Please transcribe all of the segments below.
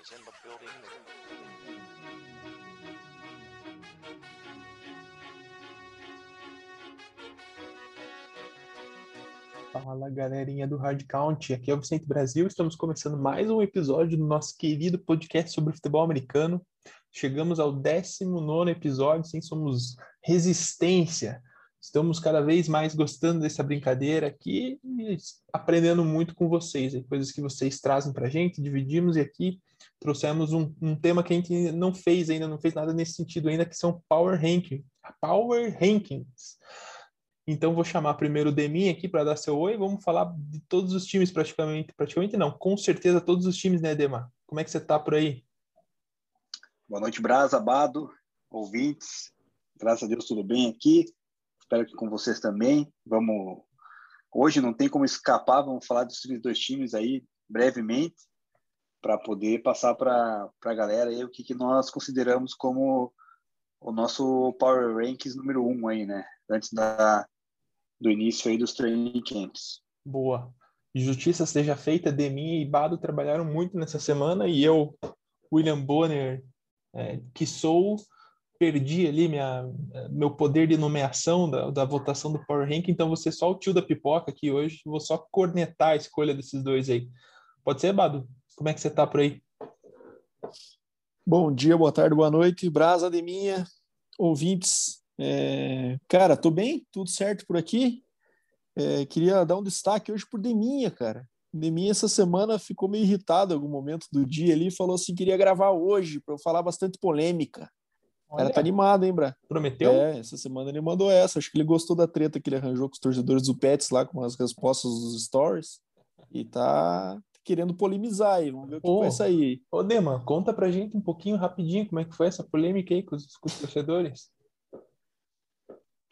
is in the building. Fala galerinha do Hard Count, aqui é o Vicente Brasil. Estamos começando mais um episódio do nosso querido podcast sobre futebol americano. Chegamos ao 19 episódio, sim, somos resistência. Estamos cada vez mais gostando dessa brincadeira aqui e aprendendo muito com vocês, coisas que vocês trazem para a gente, dividimos e aqui trouxemos um, um, tema que a gente não fez ainda, não fez nada nesse sentido ainda, que são Power Rankings. Power Rankings. Então vou chamar primeiro o Demin aqui para dar seu oi. Vamos falar de todos os times praticamente, praticamente não, com certeza todos os times, né, Dema? Como é que você tá por aí? Boa noite, Brasa, Abado, ouvintes. Graças a Deus tudo bem aqui. Espero que com vocês também. Vamos hoje não tem como escapar, vamos falar dos dois times aí brevemente para poder passar para a galera aí o que, que nós consideramos como o nosso Power Rankings número um aí, né? Antes da, do início aí dos training camps. Boa. Justiça seja feita, Demi e Bado trabalharam muito nessa semana e eu, William Bonner, é, que sou, perdi ali minha, meu poder de nomeação da, da votação do Power Rank, então você só o tio da pipoca aqui hoje, vou só cornetar a escolha desses dois aí. Pode ser, Bado? Como é que você tá por aí? Bom dia, boa tarde, boa noite, Brasa de minha, ouvintes é, cara, tô bem, tudo certo por aqui. É, queria dar um destaque hoje por Deminha, cara. Deminha essa semana ficou meio irritado em algum momento do dia ali, falou assim, queria gravar hoje para eu falar bastante polêmica. O cara tá animado, hein, Bra? Prometeu? É, essa semana ele mandou essa. Acho que ele gostou da treta que ele arranjou com os torcedores do Pets lá, com as respostas dos stories. E tá querendo polemizar aí. Vamos ver o que Ô, vai sair. Ô, Dema, conta pra gente um pouquinho rapidinho como é que foi essa polêmica aí com os, com os torcedores.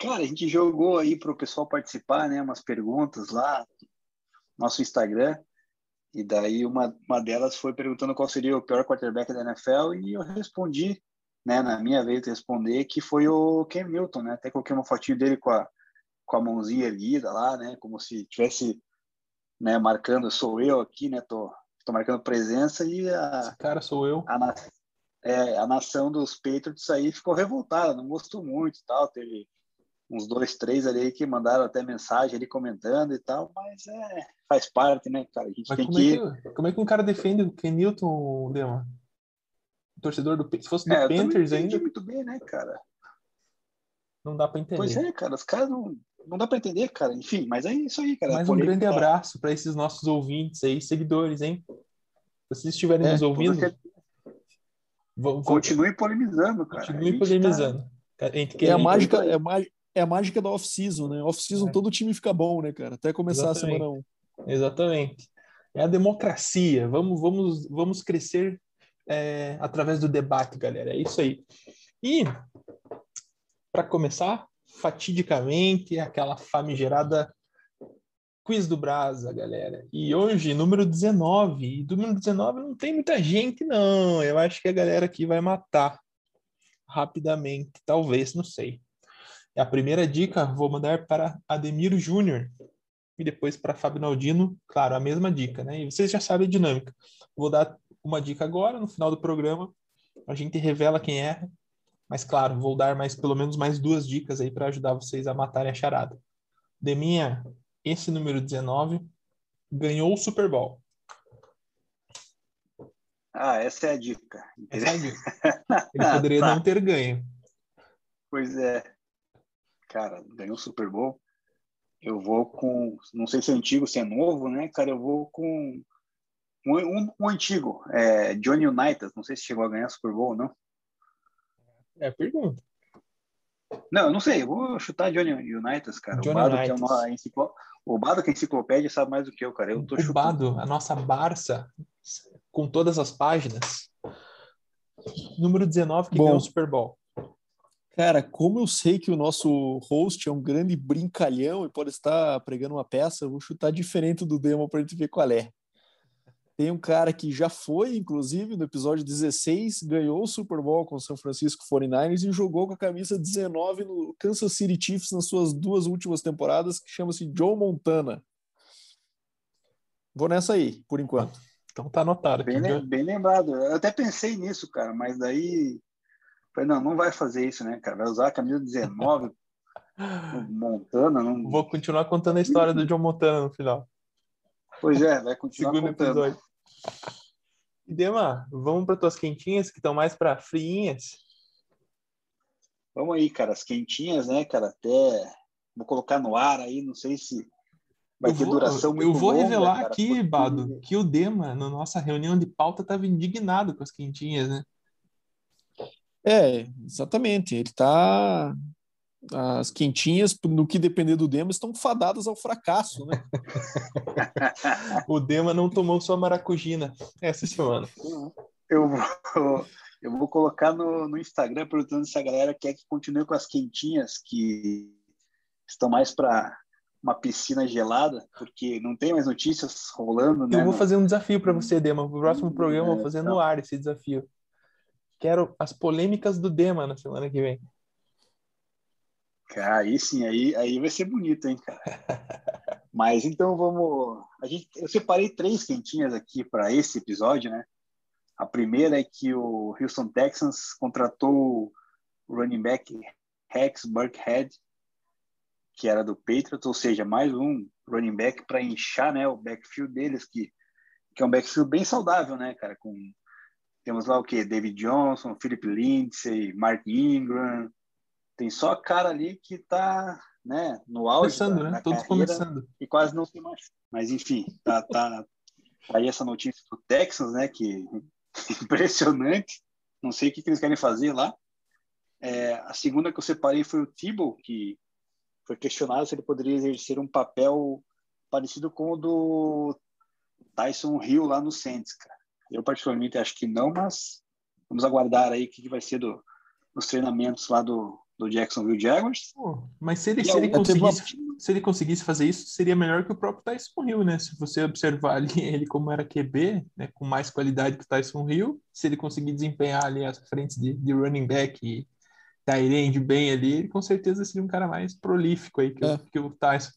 Cara, a gente jogou aí para o pessoal participar, né? Umas perguntas lá no nosso Instagram. E daí uma, uma delas foi perguntando qual seria o pior quarterback da NFL e eu respondi, né, na minha vez de responder, que foi o Ken Milton, né? Até coloquei uma fotinho dele com a, com a mãozinha erguida lá, né? Como se tivesse, né, marcando, sou eu aqui, né? Tô, tô marcando presença e a... Esse cara sou eu. A, é, a nação dos Patriots aí ficou revoltada, não gostou muito e tal, teve uns dois, três ali que mandaram até mensagem ali comentando e tal, mas é, faz parte, né, cara? A gente Mas tem como, que... é que, como é que um cara defende o Kenilton, Dema? O torcedor do Se fosse do É, Panthers ainda, muito bem, né, cara? não dá pra entender. Pois é, cara, os caras não, não dá para entender, cara. Enfim, mas é isso aí, cara. Mais um grande abraço para esses nossos ouvintes aí, seguidores, hein? Se vocês estiverem É, nos ouvindo, você- vão, Continue polemizando, cara. Continue gente polemizando. Gente É a mágica, é a mágica, é a mágica da off-season, né? Off-season É. todo time fica bom, né, cara? Até começar Exatamente. a semana 1. Exatamente. É a democracia. Vamos, vamos, vamos crescer é, através do debate, galera. É isso aí. E, para começar, fatidicamente, aquela famigerada quiz do Brasa, galera. E hoje, número 19. E do número 19 não tem muita gente, não. Eu acho que a galera aqui vai matar rapidamente. Talvez, não sei. A primeira dica vou mandar para Ademir Júnior e depois para Fábio Naldino, claro, a mesma dica, né? E vocês já sabem a dinâmica. Vou dar uma dica agora, no final do programa, a gente revela quem erra, mas claro, vou dar mais pelo menos mais duas dicas aí para ajudar vocês a matarem a charada. Deminha, esse número 19 ganhou o Super Bowl. Ah, essa é a dica. Essa é a dica. Ele poderia Tá. não ter ganho. Pois é. Cara, ganhou o Super Bowl. Eu vou com. Não sei se é antigo, se é novo, né, cara? Eu vou com. Um, um, um antigo, é, Johnny Unitas. Não sei se chegou a ganhar Super Bowl ou não. É a pergunta. Não, eu não sei. Eu vou chutar Johnny Unitas, cara. Johnny o Bado, que é Unitas. uma enciclo... o Bado que é enciclopédia sabe mais do que eu, cara. Eu tô o chutando. Bado, a nossa Barça, com todas as páginas. Número 19 que Bom. ganhou o Super Bowl. Cara, como eu sei que o nosso host é um grande brincalhão e pode estar pregando uma peça, eu vou chutar diferente do demo para gente ver qual é. Tem um cara que já foi, inclusive, no episódio 16, ganhou o Super Bowl com o São Francisco 49ers e jogou com a camisa 19 no Kansas City Chiefs nas suas duas últimas temporadas, que chama-se Joe Montana. Vou nessa aí, por enquanto. Então tá anotado aqui. Bem, lem- bem lembrado. Eu até pensei nisso, cara, mas daí. Falei, não, não vai fazer isso, né, cara? Vai usar a camisa 19, o Montana, não. Vou continuar contando a história do John Montana no final. Pois é, vai continuar Segundo contando. episódio. E Dema, vamos para tuas quentinhas que estão mais para friinhas. Vamos aí, cara, as quentinhas, né, cara? Até vou colocar no ar aí, não sei se vai eu ter vou, duração muito eu vou longa, revelar cara, aqui, porque- Bado, que o Dema, na nossa reunião de pauta, estava indignado com as quentinhas, né? É, exatamente. Ele tá. As quentinhas, no que depender do Demo, estão fadadas ao fracasso, né? O Dema não tomou sua maracujina essa semana. Eu vou, eu vou colocar no, no Instagram perguntando se a galera quer que continue com as quentinhas que estão mais para uma piscina gelada, porque não tem mais notícias rolando, né? Eu vou no- fazer um desafio para você, Dema. No próximo programa eu vou fazer no então. ar esse desafio. Quero as polêmicas do Dema na semana que vem. Cara, aí sim, aí, aí vai ser bonito, hein, cara. Mas então vamos. A gente, eu separei três quentinhas aqui para esse episódio, né? A primeira é que o Houston Texans contratou o running back Rex Burkhead, que era do Patriots, ou seja, mais um running back para inchar, né, o backfield deles, que, que é um backfield bem saudável, né, cara? Com temos lá o que David Johnson, Philip Lindsay, Mark Ingram, tem só cara ali que tá, né, no auge Começando, da, né? Todos começando. e quase não se machuca. Mas enfim, tá, tá, tá aí essa notícia do Texans, né, que impressionante. Não sei o que, que eles querem fazer lá. É, a segunda que eu separei foi o Thibault, que foi questionado se ele poderia exercer um papel parecido com o do Tyson Hill lá no Saints, cara. Eu particularmente acho que não, mas vamos aguardar aí o que, que vai ser do, dos treinamentos lá do, do Jacksonville Jaguars. Pô, mas se ele, se ele conseguisse, se ele conseguisse fazer isso, seria melhor que o próprio Tyson Hill, né? Se você observar ali ele como era QB, né, com mais qualidade que o Tyson Hill, se ele conseguir desempenhar ali as frentes de, de running back e tight end bem ali, ele com certeza seria um cara mais prolífico aí que, É. o, que o Tyson.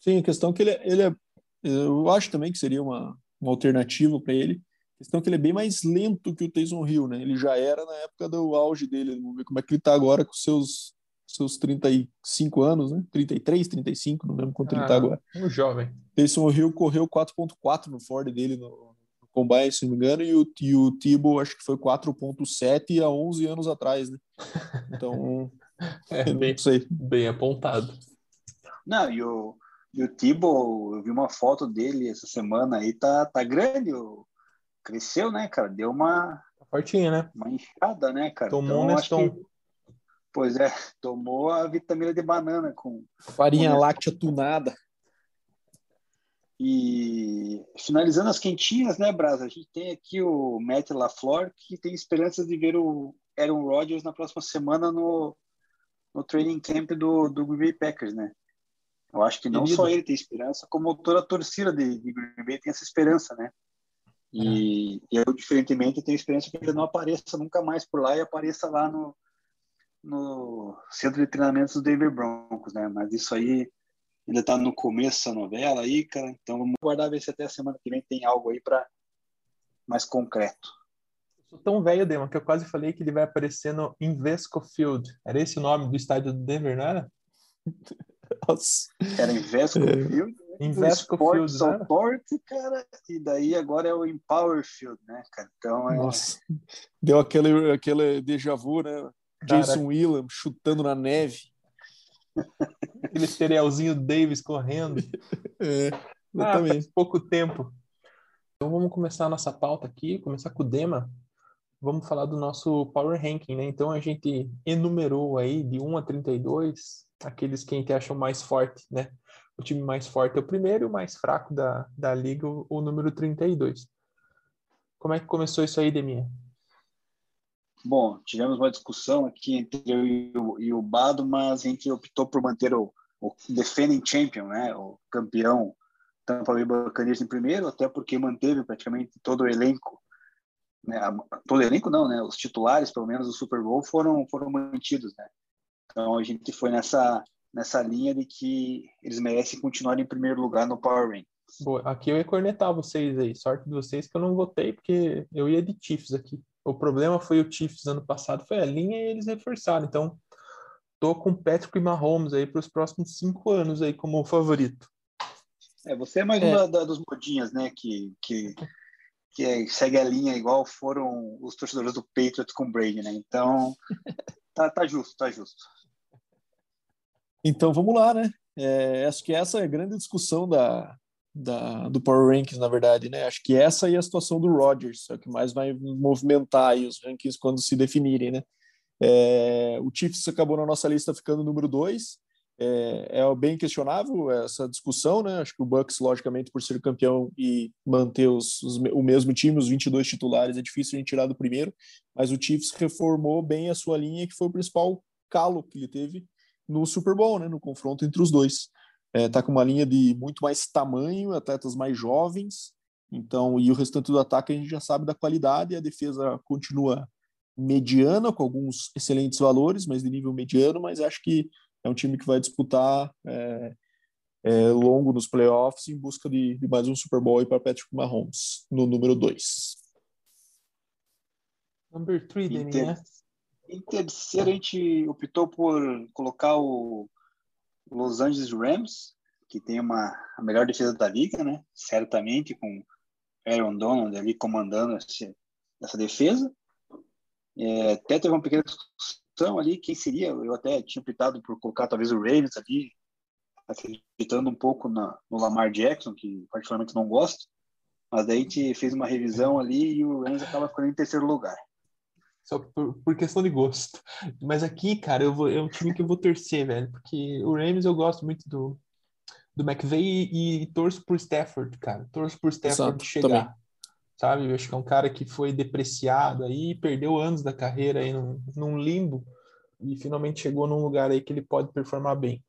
Sim, a questão é que ele, é- ele é. Eu acho também que seria uma, uma alternativa para ele. A questão é que ele é bem mais lento que o Taysom Hill, né? Ele já era na época do auge dele. Vamos ver como é que ele tá agora com seus seus 35 anos, né? 33, 35, não lembro quanto ele tá Ah, agora. Um jovem. Taysom Hill correu 4.4 no Ford dele no, no Combine, se não me engano, e o, e o Thibault acho que foi 4.7 há 11 anos atrás, né? Então, É, bem, não sei. bem apontado. Não, e o, e o Thibault, eu vi uma foto dele essa semana aí, tá, tá grande, o- cresceu, né, cara? Deu uma, Tá fortinho, né? uma inchada, né, cara? Tomou um Então, Neston. que, pois é, tomou a vitamina de banana com Farinha Honesto. láctea tunada. E finalizando as quentinhas, né, Brasa? A gente tem aqui o Matt LaFleur, que tem esperanças de ver o Aaron Rodgers na próxima semana no, no training camp do, do Green Bay Packers, né? Eu acho que não Querido. só ele tem esperança, como toda a torcida de, de Green Bay tem essa esperança, né? E, e eu, diferentemente, tenho esperança que ele não apareça nunca mais por lá e apareça lá no, no centro de treinamentos do Denver Broncos, né? Mas isso aí ainda está no começo dessa novela aí, cara. Então vamos guardar ver se até a semana que vem tem algo aí para mais concreto. Eu sou tão velho, Dema, que eu quase falei que ele vai aparecer no Invesco Field. Era esse o nome do estádio do Denver, não era? Nossa. Era Invesco É. Field, Invesco Sports Field, né? Authority, cara, e daí agora é o Empower Field, né, cara? Então é, Nossa. Deu aquele, aquele déjà vu, né? Jason Williams chutando na neve. Aquele cerealzinho Davis correndo. É, Ah, exatamente. faz pouco tempo. Então vamos começar a nossa pauta aqui, começar com o Dema. Vamos falar do nosso Power Ranking, né? Então a gente enumerou aí de 1 a 32 aqueles que a gente acha mais forte, né? O time mais forte é o primeiro e o mais fraco da, da liga, o, o número 32. Como é que começou isso aí, Deminha? Bom, tivemos uma discussão aqui entre eu e o, e o Bado, mas a gente optou por manter o, o defending champion, né? O campeão Tampa Bay Buccaneers em primeiro, até porque manteve praticamente todo o elenco, né? Todo o elenco não, né? Os titulares, pelo menos do Super Bowl, foram foram mantidos, né? Então a gente foi nessa nessa linha de que eles merecem continuar em primeiro lugar no Power Rank. Aqui eu ia cornetar vocês aí. Sorte de vocês que eu não votei, porque eu ia de Chiefs aqui. O problema foi o Chiefs ano passado, foi a linha e eles reforçaram. Então, tô com Patrick Mahomes aí para os próximos cinco anos aí como favorito. É, você é mais É. uma da- dos modinhas, né? Que, que, que é- segue a linha igual foram os torcedores do Patriots com o Brady, né? Então, tá, tá justo, tá justo. Então vamos lá, né? É, acho que essa é a grande discussão da, da, do Power Rankings, na verdade, né? Acho que essa é a situação do Rodgers, é o que mais vai movimentar aí os rankings quando se definirem, né? É, o Chiefs acabou na nossa lista ficando número dois. É, é bem questionável essa discussão, né? Acho que o Bucks, logicamente, por ser campeão e manter os, os- o mesmo time, os 22 titulares, é difícil a gente tirar do primeiro, mas o Chiefs reformou bem a sua linha, que foi o principal calo que ele teve no Super Bowl, né, no confronto entre os dois. É, tá com uma linha de muito mais tamanho, atletas mais jovens, então, e o restante do ataque a gente já sabe da qualidade, a defesa continua mediana, com alguns excelentes valores, mas de nível mediano, mas acho que é um time que vai disputar é, é, longo nos playoffs em busca de, de mais um Super Bowl para Patrick Mahomes, no número 2. Number three, Em, Demi, ter- né? Em terceiro, a gente optou por colocar o Los Angeles Rams, que tem uma, a melhor defesa da liga, né? Certamente, com Aaron Donald ali comandando esse, essa defesa. É, até teve uma pequena discussão ali, quem seria? Eu até tinha optado por colocar talvez o Ravens ali, acreditando um pouco na, no Lamar Jackson, que particularmente não gosto. Mas daí a gente fez uma revisão ali e o Rams acaba ficando em terceiro lugar. Só por, por questão de gosto. Mas aqui, cara, eu vou, é um time que eu vou torcer, velho. Porque o Rams eu gosto muito do, do McVay e, e torço por Stafford, cara. Torço por Stafford Exato, chegar. também. Sabe? Eu acho que é um cara que foi depreciado aí, perdeu anos da carreira aí num, num limbo e finalmente chegou num lugar aí que ele pode performar bem.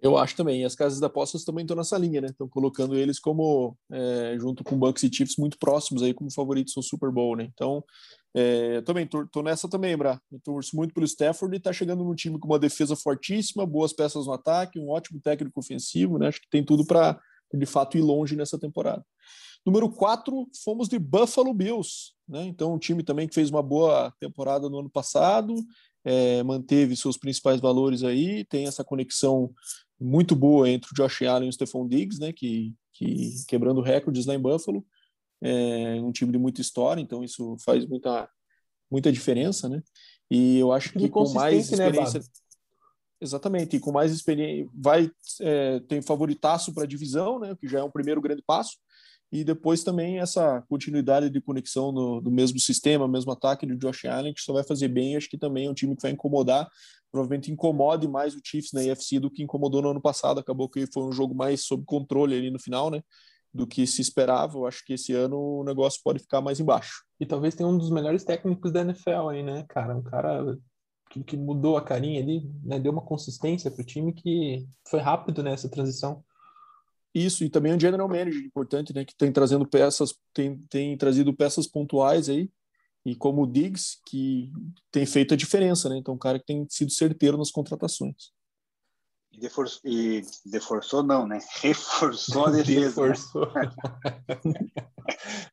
Eu acho também. As casas de apostas também estão nessa linha, né? Estão colocando eles como, é, junto com Bucks e Chiefs, muito próximos aí como favoritos no Super Bowl, né? Então, é, também tô, tô nessa também, Bra. Eu torço muito pelo Stafford e tá chegando num time com uma defesa fortíssima, boas peças no ataque, um ótimo técnico ofensivo, né? Acho que tem tudo para, de fato, ir longe nessa temporada. Número 4, fomos de Buffalo Bills, né? Então, um time também que fez uma boa temporada no ano passado, é, manteve seus principais valores aí, tem essa conexão muito boa entre o Josh Allen e o Stephon Diggs, né, que, que quebrando recordes lá em Buffalo, é um time de muita história, então isso faz muita, muita diferença, né, e eu acho que com mais né, experiência... Exatamente, e com mais experiência, vai, é, tem favoritaço para a divisão, né, que já é um primeiro grande passo, e depois também essa continuidade de conexão no, do mesmo sistema, mesmo ataque do Josh Allen, que só vai fazer bem. Acho que também é um time que vai incomodar, provavelmente incomode mais o Chiefs na AFC do que incomodou no ano passado. Acabou que foi um jogo mais sob controle ali no final, né? Do que se esperava. Eu acho que esse ano o negócio pode ficar mais embaixo. E talvez tenha um dos melhores técnicos da NFL aí, né, cara? Um cara que, que mudou a carinha ali, né? Deu uma consistência pro time que foi rápido nessa transição. Isso, e também um general manager importante, né? Que tem trazendo peças, tem, tem trazido peças pontuais aí, e como o Diggs, que tem feito a diferença, né? Então, um cara que tem sido certeiro nas contratações. E, defor e deforçou, não, né? Reforçou a defesa. Reforçou.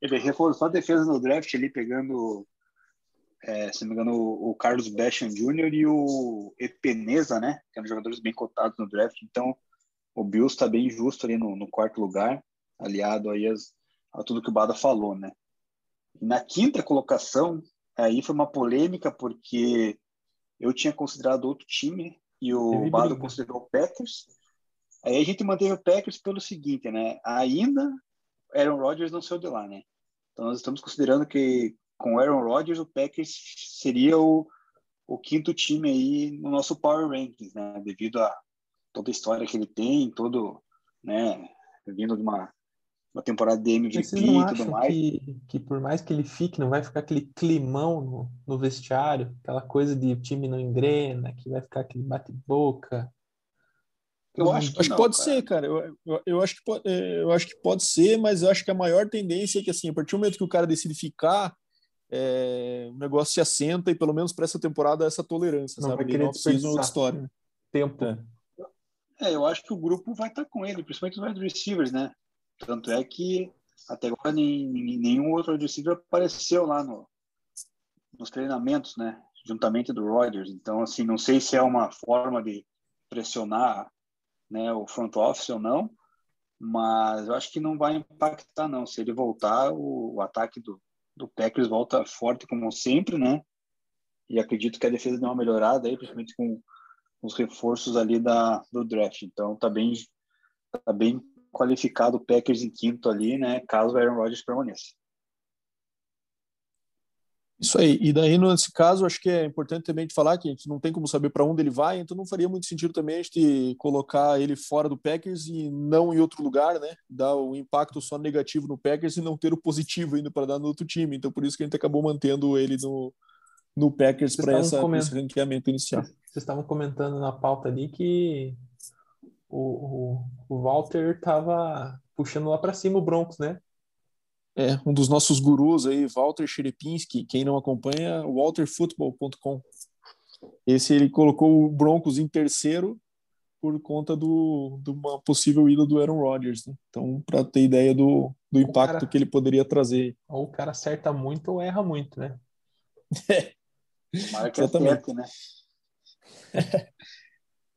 Ele reforçou a defesa no draft ali, pegando, é, se não me engano, o, o Carlos Basham Jr. e o Epeneza, né? Que eram jogadores bem cotados no draft. Então, o Bills está bem justo ali no, no, quarto lugar, aliado aí as, a tudo que o Bada falou, né? Na quinta colocação, aí foi uma polêmica, porque eu tinha considerado outro time e o Bada considerou o Packers. Aí a gente manteve o Packers pelo seguinte, né? Ainda Aaron Rodgers não saiu de lá, né? Então nós estamos considerando que com Aaron Rodgers o Packers seria o, o quinto time aí no nosso Power Rankings, né? Devido a toda a história que ele tem, todo, né? Vindo de uma, uma temporada de MVP e tudo mais. Que, que por mais que ele fique, não vai ficar aquele climão no, no vestiário, aquela coisa de time não engrena, que vai ficar aquele bate-boca. Eu acho que, acho não, que pode cara. ser, cara. Eu, eu, eu, acho que pode, eu acho que pode ser, mas eu acho que a maior tendência é que, assim, a partir do momento que o cara decide ficar, é, o negócio se assenta e, pelo menos para essa temporada, essa tolerância, não sabe? Vai querer não precisa outra história. Né? Tempo. É. É, eu acho que o grupo vai estar com ele, principalmente os wide receivers, né? Tanto é que até agora nem, nenhum outro wide receiver apareceu lá no, nos treinamentos, né? Juntamente do Rodgers. Então, assim, não sei se é uma forma de pressionar né, o front office ou não, mas eu acho que não vai impactar, não. Se ele voltar, o, o ataque do, do Packers volta forte como sempre, né? E acredito que a defesa deu uma melhorada aí, principalmente com os reforços ali da, do draft. Então tá bem, tá bem qualificado o Packers em quinto ali, né? Caso o Aaron Rodgers permaneça. Isso aí. E daí, nesse caso, acho que é importante também de falar que a gente não tem como saber para onde ele vai, então não faria muito sentido também a gente colocar ele fora do Packers e não em outro lugar, né? Dar o impacto só negativo no Packers e não ter o positivo ainda para dar no outro time. Então, por isso que a gente acabou mantendo ele no, no Packers para esse ranqueamento inicial. Vocês estavam comentando na pauta ali que o, o, o Walter estava puxando lá para cima o Broncos, né? É, um dos nossos gurus aí, Walter Cherepinski, quem não acompanha, walterfootball.com. Esse ele colocou o Broncos em terceiro por conta do, de uma possível ida do Aaron Rodgers. Né? Então, para ter ideia do, do impacto cara, que ele poderia trazer. Ou o cara acerta muito ou erra muito, né? É. Exatamente. né?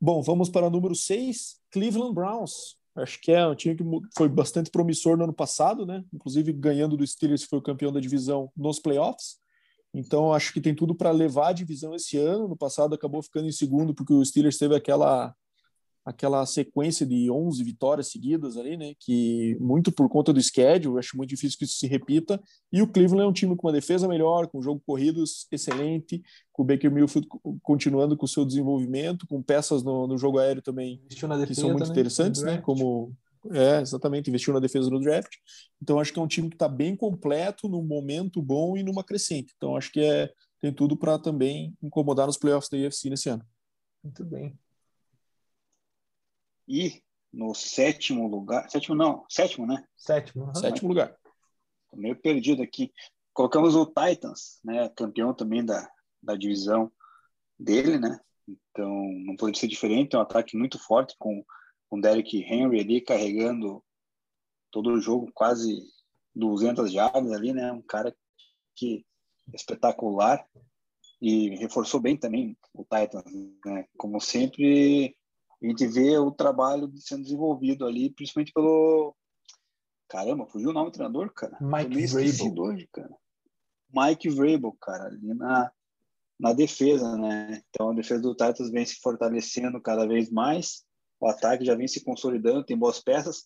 Bom, vamos para o número 6, Cleveland Browns. Acho que é um time que foi bastante promissor no ano passado, né? Inclusive ganhando do Steelers, que foi o campeão da divisão nos playoffs. Então acho que tem tudo para levar a divisão esse ano. No passado acabou ficando em segundo porque o Steelers teve aquela aquela sequência de 11 vitórias seguidas ali, né? Que muito por conta do schedule, acho muito difícil que isso se repita. E o Cleveland é um time com uma defesa melhor, com um jogo corrido excelente, com o Baker Mayfield continuando com o seu desenvolvimento, com peças no, no jogo aéreo também defesa, que são muito né? interessantes, né? Como é, exatamente, investiu na defesa no draft. Então acho que é um time que está bem completo, num momento bom e numa crescente. Então acho que é tem tudo para também incomodar nos playoffs da UFC nesse ano. Muito bem. E no sétimo lugar, sétimo não, sétimo, né? Sétimo, uhum. sétimo lugar. Tô meio perdido aqui. Colocamos o Titans, né? Campeão também da, da divisão dele, né? Então não pode ser diferente. É um ataque muito forte com o Derek Henry ali carregando todo o jogo, quase 200 jardas ali, né? Um cara que é espetacular e reforçou bem também o Titans, né? Como sempre a gente vê o trabalho sendo desenvolvido ali, principalmente pelo. Caramba, fugiu o nome do treinador, cara? Mike Vrabel. hoje, cara. Mike Vrabel, cara, ali na, na defesa, né? Então a defesa do Titans vem se fortalecendo cada vez mais, o ataque já vem se consolidando, tem boas peças.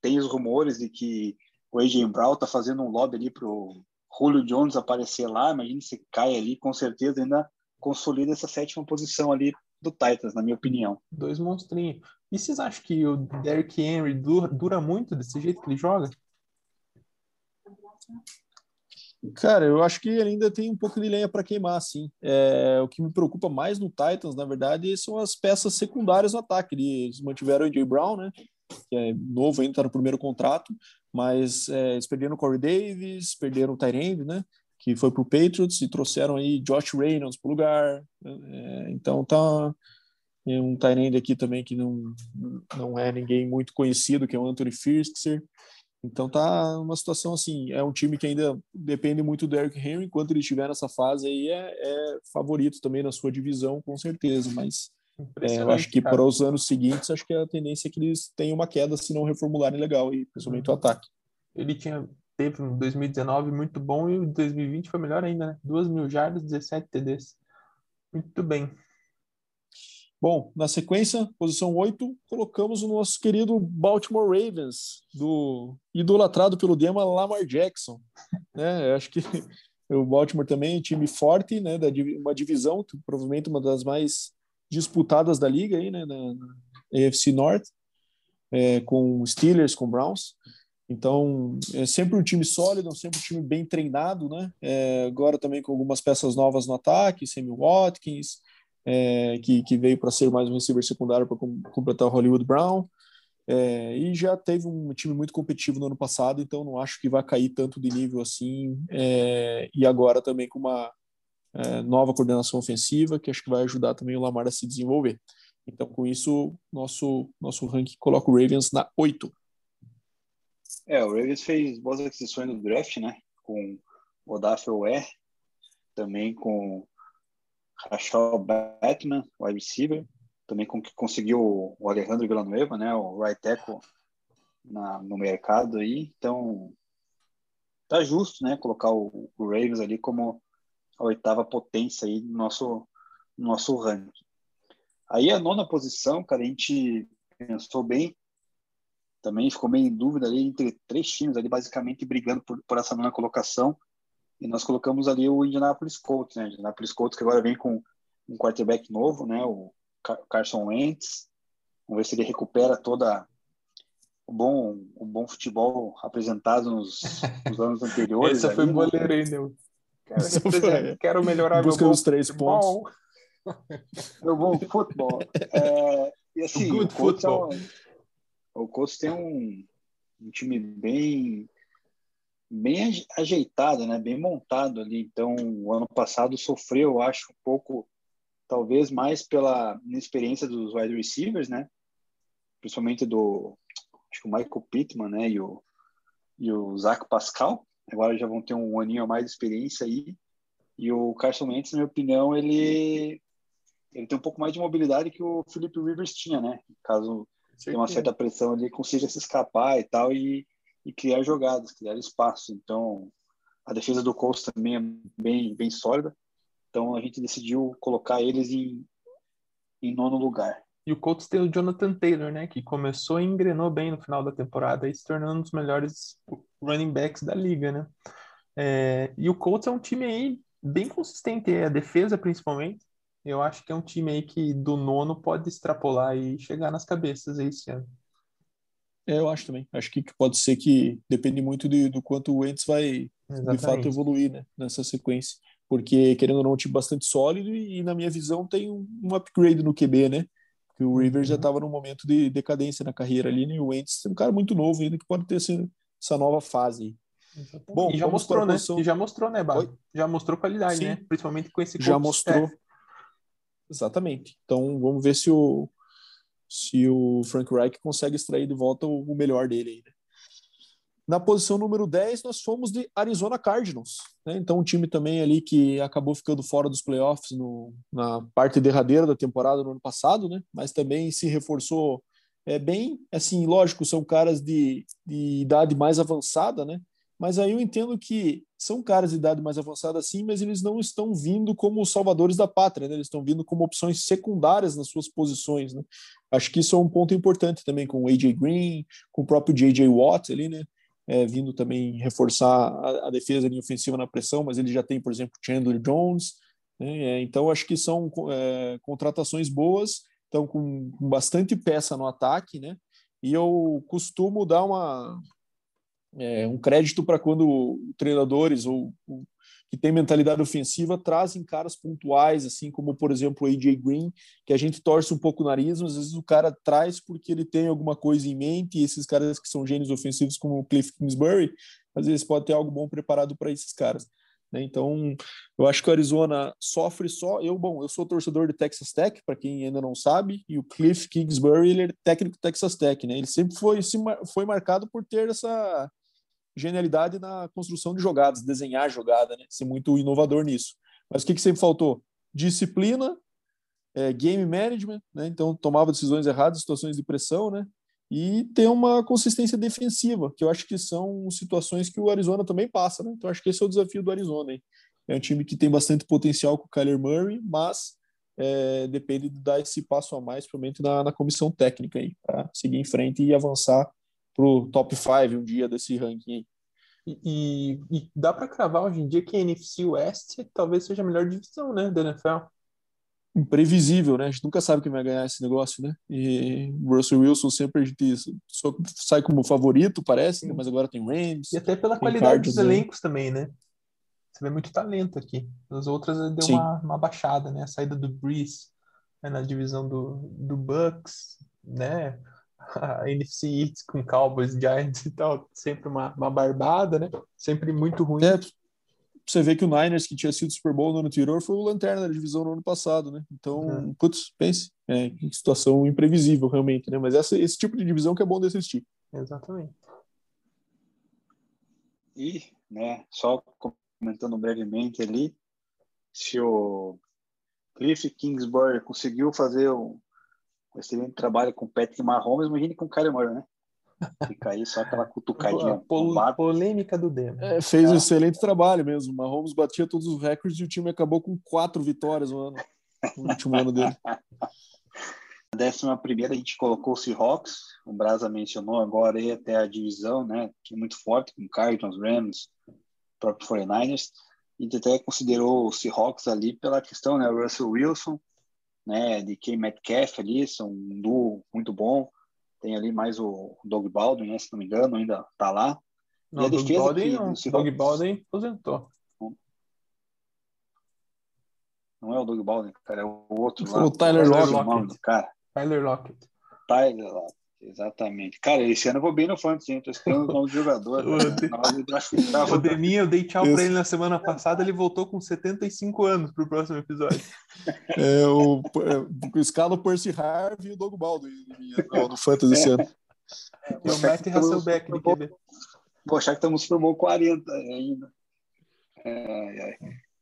Tem os rumores de que o AJ Brown tá fazendo um lobby ali pro Julio Jones aparecer lá. Imagina se cai ali, com certeza ainda consolida essa sétima posição ali do Titans, na minha opinião. Dois monstrinhos. E vocês acham que o Derrick Henry dura, muito desse jeito que ele joga? Cara, eu acho que ele ainda tem um pouco de lenha para queimar, sim. É, o que me preocupa mais no Titans, na verdade, são as peças secundárias no ataque. Eles mantiveram o Jay Brown, né? Que é novo ainda, está no primeiro contrato, mas é, eles perderam o Corey Davis, perderam o Tyrande, né? Que foi para o Patriots e trouxeram aí Josh Reynolds para o lugar. É, então tá um Tyrande aqui também que não, não é ninguém muito conhecido, que é o Anthony Firkser. Então tá uma situação assim, é um time que ainda depende muito do Eric Henry, enquanto ele estiver nessa fase aí é, é favorito também na sua divisão, com certeza, mas é, eu acho que para os anos seguintes, acho que a tendência é que eles tenham uma queda se não reformularem legal, e principalmente o ataque. Ele tinha teve um 2019 muito bom e o 2020 foi melhor ainda, né? 2 mil jardas, 17 TDs. Muito bem. Bom, na sequência, posição 8, colocamos o nosso querido Baltimore Ravens, do idolatrado pelo Dema Lamar Jackson. né? Eu acho que o Baltimore também é time forte, né? Da, uma divisão, provavelmente uma das mais disputadas da liga aí, né? Na, na AFC North, é, com Steelers, com Browns. Então, é sempre um time sólido, sempre um time bem treinado, né? É, agora também com algumas peças novas no ataque, Sammy Watkins, é, que, que veio para ser mais um receiver secundário para completar o Hollywood Brown. É, e já teve um time muito competitivo no ano passado, então não acho que vai cair tanto de nível assim. É, e agora também com uma é, nova coordenação ofensiva, que acho que vai ajudar também o Lamar a se desenvolver. Então, com isso, nosso, nosso ranking coloca o Ravens na 8. É, o Ravens fez boas aquisições no draft, né? Com o Odaf Ware, também com Rachel Batman, wide receiver, também com que conseguiu o Alejandro Villanueva, né? O right tackle na, no mercado aí. Então, tá justo, né? Colocar o, o Ravens ali como a oitava potência aí no nosso, no nosso ranking. Aí a nona posição, cara, a gente pensou bem, também ficou meio em dúvida ali entre três times ali, basicamente brigando por, por essa nona colocação. E nós colocamos ali o Indianapolis Colts, né? Indianapolis Colts que agora vem com um quarterback novo, né? O Carson Wentz. Vamos ver se ele recupera toda o bom, o bom futebol apresentado nos, nos anos anteriores. Essa foi né? boleiro aí, né? Quero, quero melhorar Busca meu bom dos três futebol. O bom futebol. É, e assim, Good o Colts, é football. um- o Colts tem um, um time bem bem aje- ajeitado, né? Bem montado ali. Então, o ano passado sofreu, eu acho, um pouco, talvez mais pela inexperiência dos wide receivers, né? Principalmente do, acho que o Michael Pittman, né? E o, e o Zach Pascal. Agora já vão ter um aninho a mais de experiência aí. E o Carson Wentz, na minha opinião, ele ele tem um pouco mais de mobilidade que o Philip Rivers tinha, né? Caso tenha uma certa pressão ali, consiga se escapar e tal e, e criar jogadas, criar espaço. Então, a defesa do Colts também é bem, bem sólida. Então, a gente decidiu colocar eles em, em nono lugar. E o Colts tem o Jonathan Taylor, né? Que começou e engrenou bem no final da temporada, e se tornando um dos melhores running backs da liga, né? É, e o Colts é um time aí bem consistente, é a defesa principalmente. Eu acho que é um time aí que do nono pode extrapolar e chegar nas cabeças aí esse ano. É, eu acho também. Acho que pode ser que depende muito de, do quanto o Wentz vai, de fato, Exatamente. evoluir né, nessa sequência. Porque, querendo ou não, é um time bastante sólido e, na minha visão, tem um, um upgrade no QB, né? Porque o Rivers já Uhum. estava num momento de decadência na carreira ali, né? E o Wentz é um cara muito novo ainda que pode ter essa, essa nova fase. Exatamente. Bom, e já mostrou, né? posição- E já mostrou, né? Oi? Já mostrou qualidade, Sim. né? Principalmente com esse Já mostrou. staff. Exatamente. Então, vamos ver se o, se o Frank Reich consegue extrair de volta o, melhor dele ainda. Na posição número 10, nós fomos de Arizona Cardinals. Né? Então, um time também ali que acabou ficando fora dos playoffs no, na parte derradeira da temporada no ano passado, né? mas também se reforçou é, bem. Assim, lógico, são caras de, de idade mais avançada, né? Mas aí eu entendo que são caras de idade mais avançada sim, mas eles não estão vindo como salvadores da pátria, né? Eles estão vindo como opções secundárias nas suas posições, né? Acho que isso é um ponto importante também com o AJ Green, com o próprio JJ Watt ali, né? É, vindo também reforçar a, a defesa ali ofensiva na pressão, mas ele já tem, por exemplo, Chandler Jones, né? É, então acho que são é, contratações boas, estão com, com bastante peça no ataque, né? E eu costumo dar uma é, um crédito para quando treinadores ou, ou que tem mentalidade ofensiva trazem caras pontuais, assim como, por exemplo, AJ Green, que a gente torce um pouco o nariz, mas às vezes o cara traz porque ele tem alguma coisa em mente, e esses caras que são gênios ofensivos, como o Cliff Kingsbury, às vezes pode ter algo bom preparado para esses caras. Né? Então, eu acho que o Arizona sofre só. Eu, bom, eu sou torcedor de Texas Tech, para quem ainda não sabe, e o Cliff Kingsbury, ele é técnico do Texas Tech, né? Ele sempre foi, se foi marcado por ter essa genialidade na construção de jogadas, desenhar jogada, né? Ser muito inovador nisso. Mas o que, que sempre faltou? Disciplina, é, game management, né? Então tomava decisões erradas, situações de pressão, né? E ter uma consistência defensiva, que eu acho que são situações que o Arizona também passa, né? Então acho que esse é o desafio do Arizona. Hein? É um time que tem bastante potencial com o Kyler Murray, mas é, depende de dar esse passo a mais, principalmente na, na comissão técnica para seguir em frente e avançar para o top 5 um dia desse ranking aí. E, e- e dá para cravar hoje em dia que a NFC West talvez seja a melhor divisão, né, da NFL. imprevisível, né? A gente nunca sabe quem vai ganhar esse negócio, né? E o Russell Wilson sempre a gente só sai como favorito, parece, né? mas agora tem Rams. E até pela qualidade dos Cardinals, né? elencos também, né? Você vê muito talento aqui. As outras deu Sim. uma, uma baixada, né? A saída do Breeze né, na divisão do, do Bucks, né? A NFC East com Cowboys, Giants e tal, sempre uma, uma barbada, né? Sempre muito ruim. É, você vê que o Niners, que tinha sido Super Bowl no ano anterior, foi o lanterna da divisão no ano passado, né? Então, Uhum. putz, pense, é, situação imprevisível realmente, né? Mas essa, esse tipo de divisão que é bom de assistir. Exatamente. E, né, só comentando brevemente ali, se o Cliff Kingsbury conseguiu fazer um, excelente trabalho com o Patrick Mahomes, imagine com o Kyler Murray, né? Fica aí só aquela cutucadinha. A pol- bombada. polêmica do Demo. É, fez um Ah. excelente trabalho mesmo. Mahomes batia todos os recordes e o time acabou com quatro vitórias no, ano, no último ano dele. Na décima primeira a gente colocou o Seahawks, o Brasa mencionou agora aí até a divisão, né, que é muito forte, com Cardinals, Rams, próprio 49ers, e a gente até considerou o Seahawks ali pela questão, né, o Russell Wilson, né, de K. Metcalf ali, são um duo muito bom, tem ali mais o Doug Baldwin, né, se não me engano, ainda tá lá. Não, e a Doug defesa Baldwin que não. do Seahawks- Doug Baldwin aposentou. Não é o Doug Baldwin, cara, é o outro Foi lá. o Tyler Lockett. o nome cara. Tyler Lockett. Tyler Lockett, exatamente. Cara, esse ano eu vou bem no fantasy, hein? Tô esperando o nome do jogador. Draftava, O Deminha, eu dei tchau Isso. pra ele na semana passada, ele voltou com 75 anos pro próximo episódio. É, o, é, escala o Percy Harvey e o Doug Baldwin no, no Fantasy esse ano. E o Matt Hasselbeck de QB. Vou achar que estamos Super Bowl 40 ainda. Ai, ai.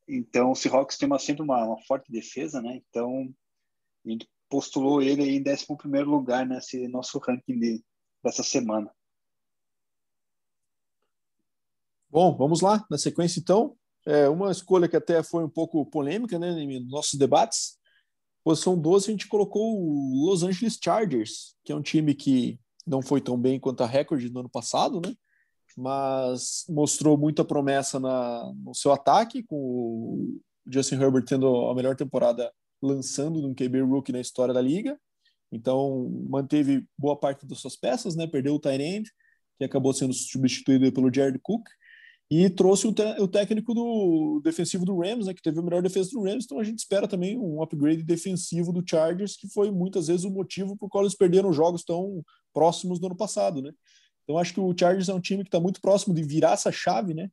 Então, o Seahawks tem uma, sempre uma, uma forte defesa, né? Então, a gente postulou ele em 11 lugar nesse nosso ranking de, dessa semana. Bom, vamos lá, na sequência então. É uma escolha que até foi um pouco polêmica, né, nos nossos debates. Posição 12, a gente colocou o Los Angeles Chargers, que é um time que não foi tão bem quanto a recorde no ano passado, né? Mas mostrou muita promessa na, no seu ataque, com o Justin Herbert tendo a melhor temporada lançando num QB rookie na história da liga. Então, manteve boa parte das suas peças, né? Perdeu o end, que acabou sendo substituído pelo Jared Cook, e trouxe o, o técnico do defensivo do Rams, né, que teve a melhor defesa do Rams, então a gente espera também um upgrade defensivo do Chargers, que foi muitas vezes o motivo por qual eles perderam jogos tão próximos do ano passado, né? Então acho que o Chargers é um time que está muito próximo de virar essa chave, né?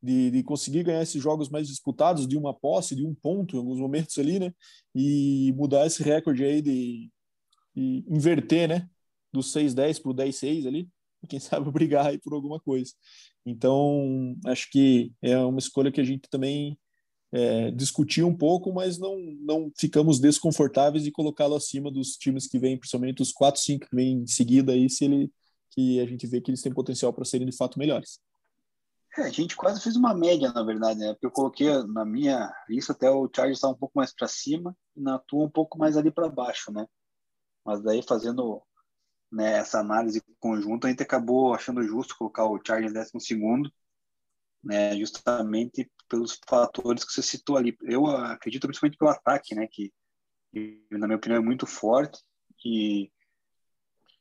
De, de conseguir ganhar esses jogos mais disputados, de uma posse, de um ponto em alguns momentos ali, né? E mudar esse recorde aí de, de inverter, né? Do 6-10 para o 10-6 ali, quem sabe brigar aí por alguma coisa. Então, acho que é uma escolha que a gente também é, discutiu um pouco, mas não, não ficamos desconfortáveis de colocá-lo acima dos times que vêm, principalmente os 4, 5 que vêm em seguida aí, se ele que a gente vê que eles têm potencial para serem de fato melhores. É, a gente quase fez uma média, na verdade, né? Porque eu coloquei na minha lista até o Chargers está um pouco mais para cima e na tua um pouco mais ali para baixo, né? Mas daí fazendo né, essa análise conjunta, a gente acabou achando justo colocar o Chargers décimo segundo, né? Justamente pelos fatores que você citou ali. Eu acredito principalmente pelo ataque, né? Que na minha opinião é muito forte e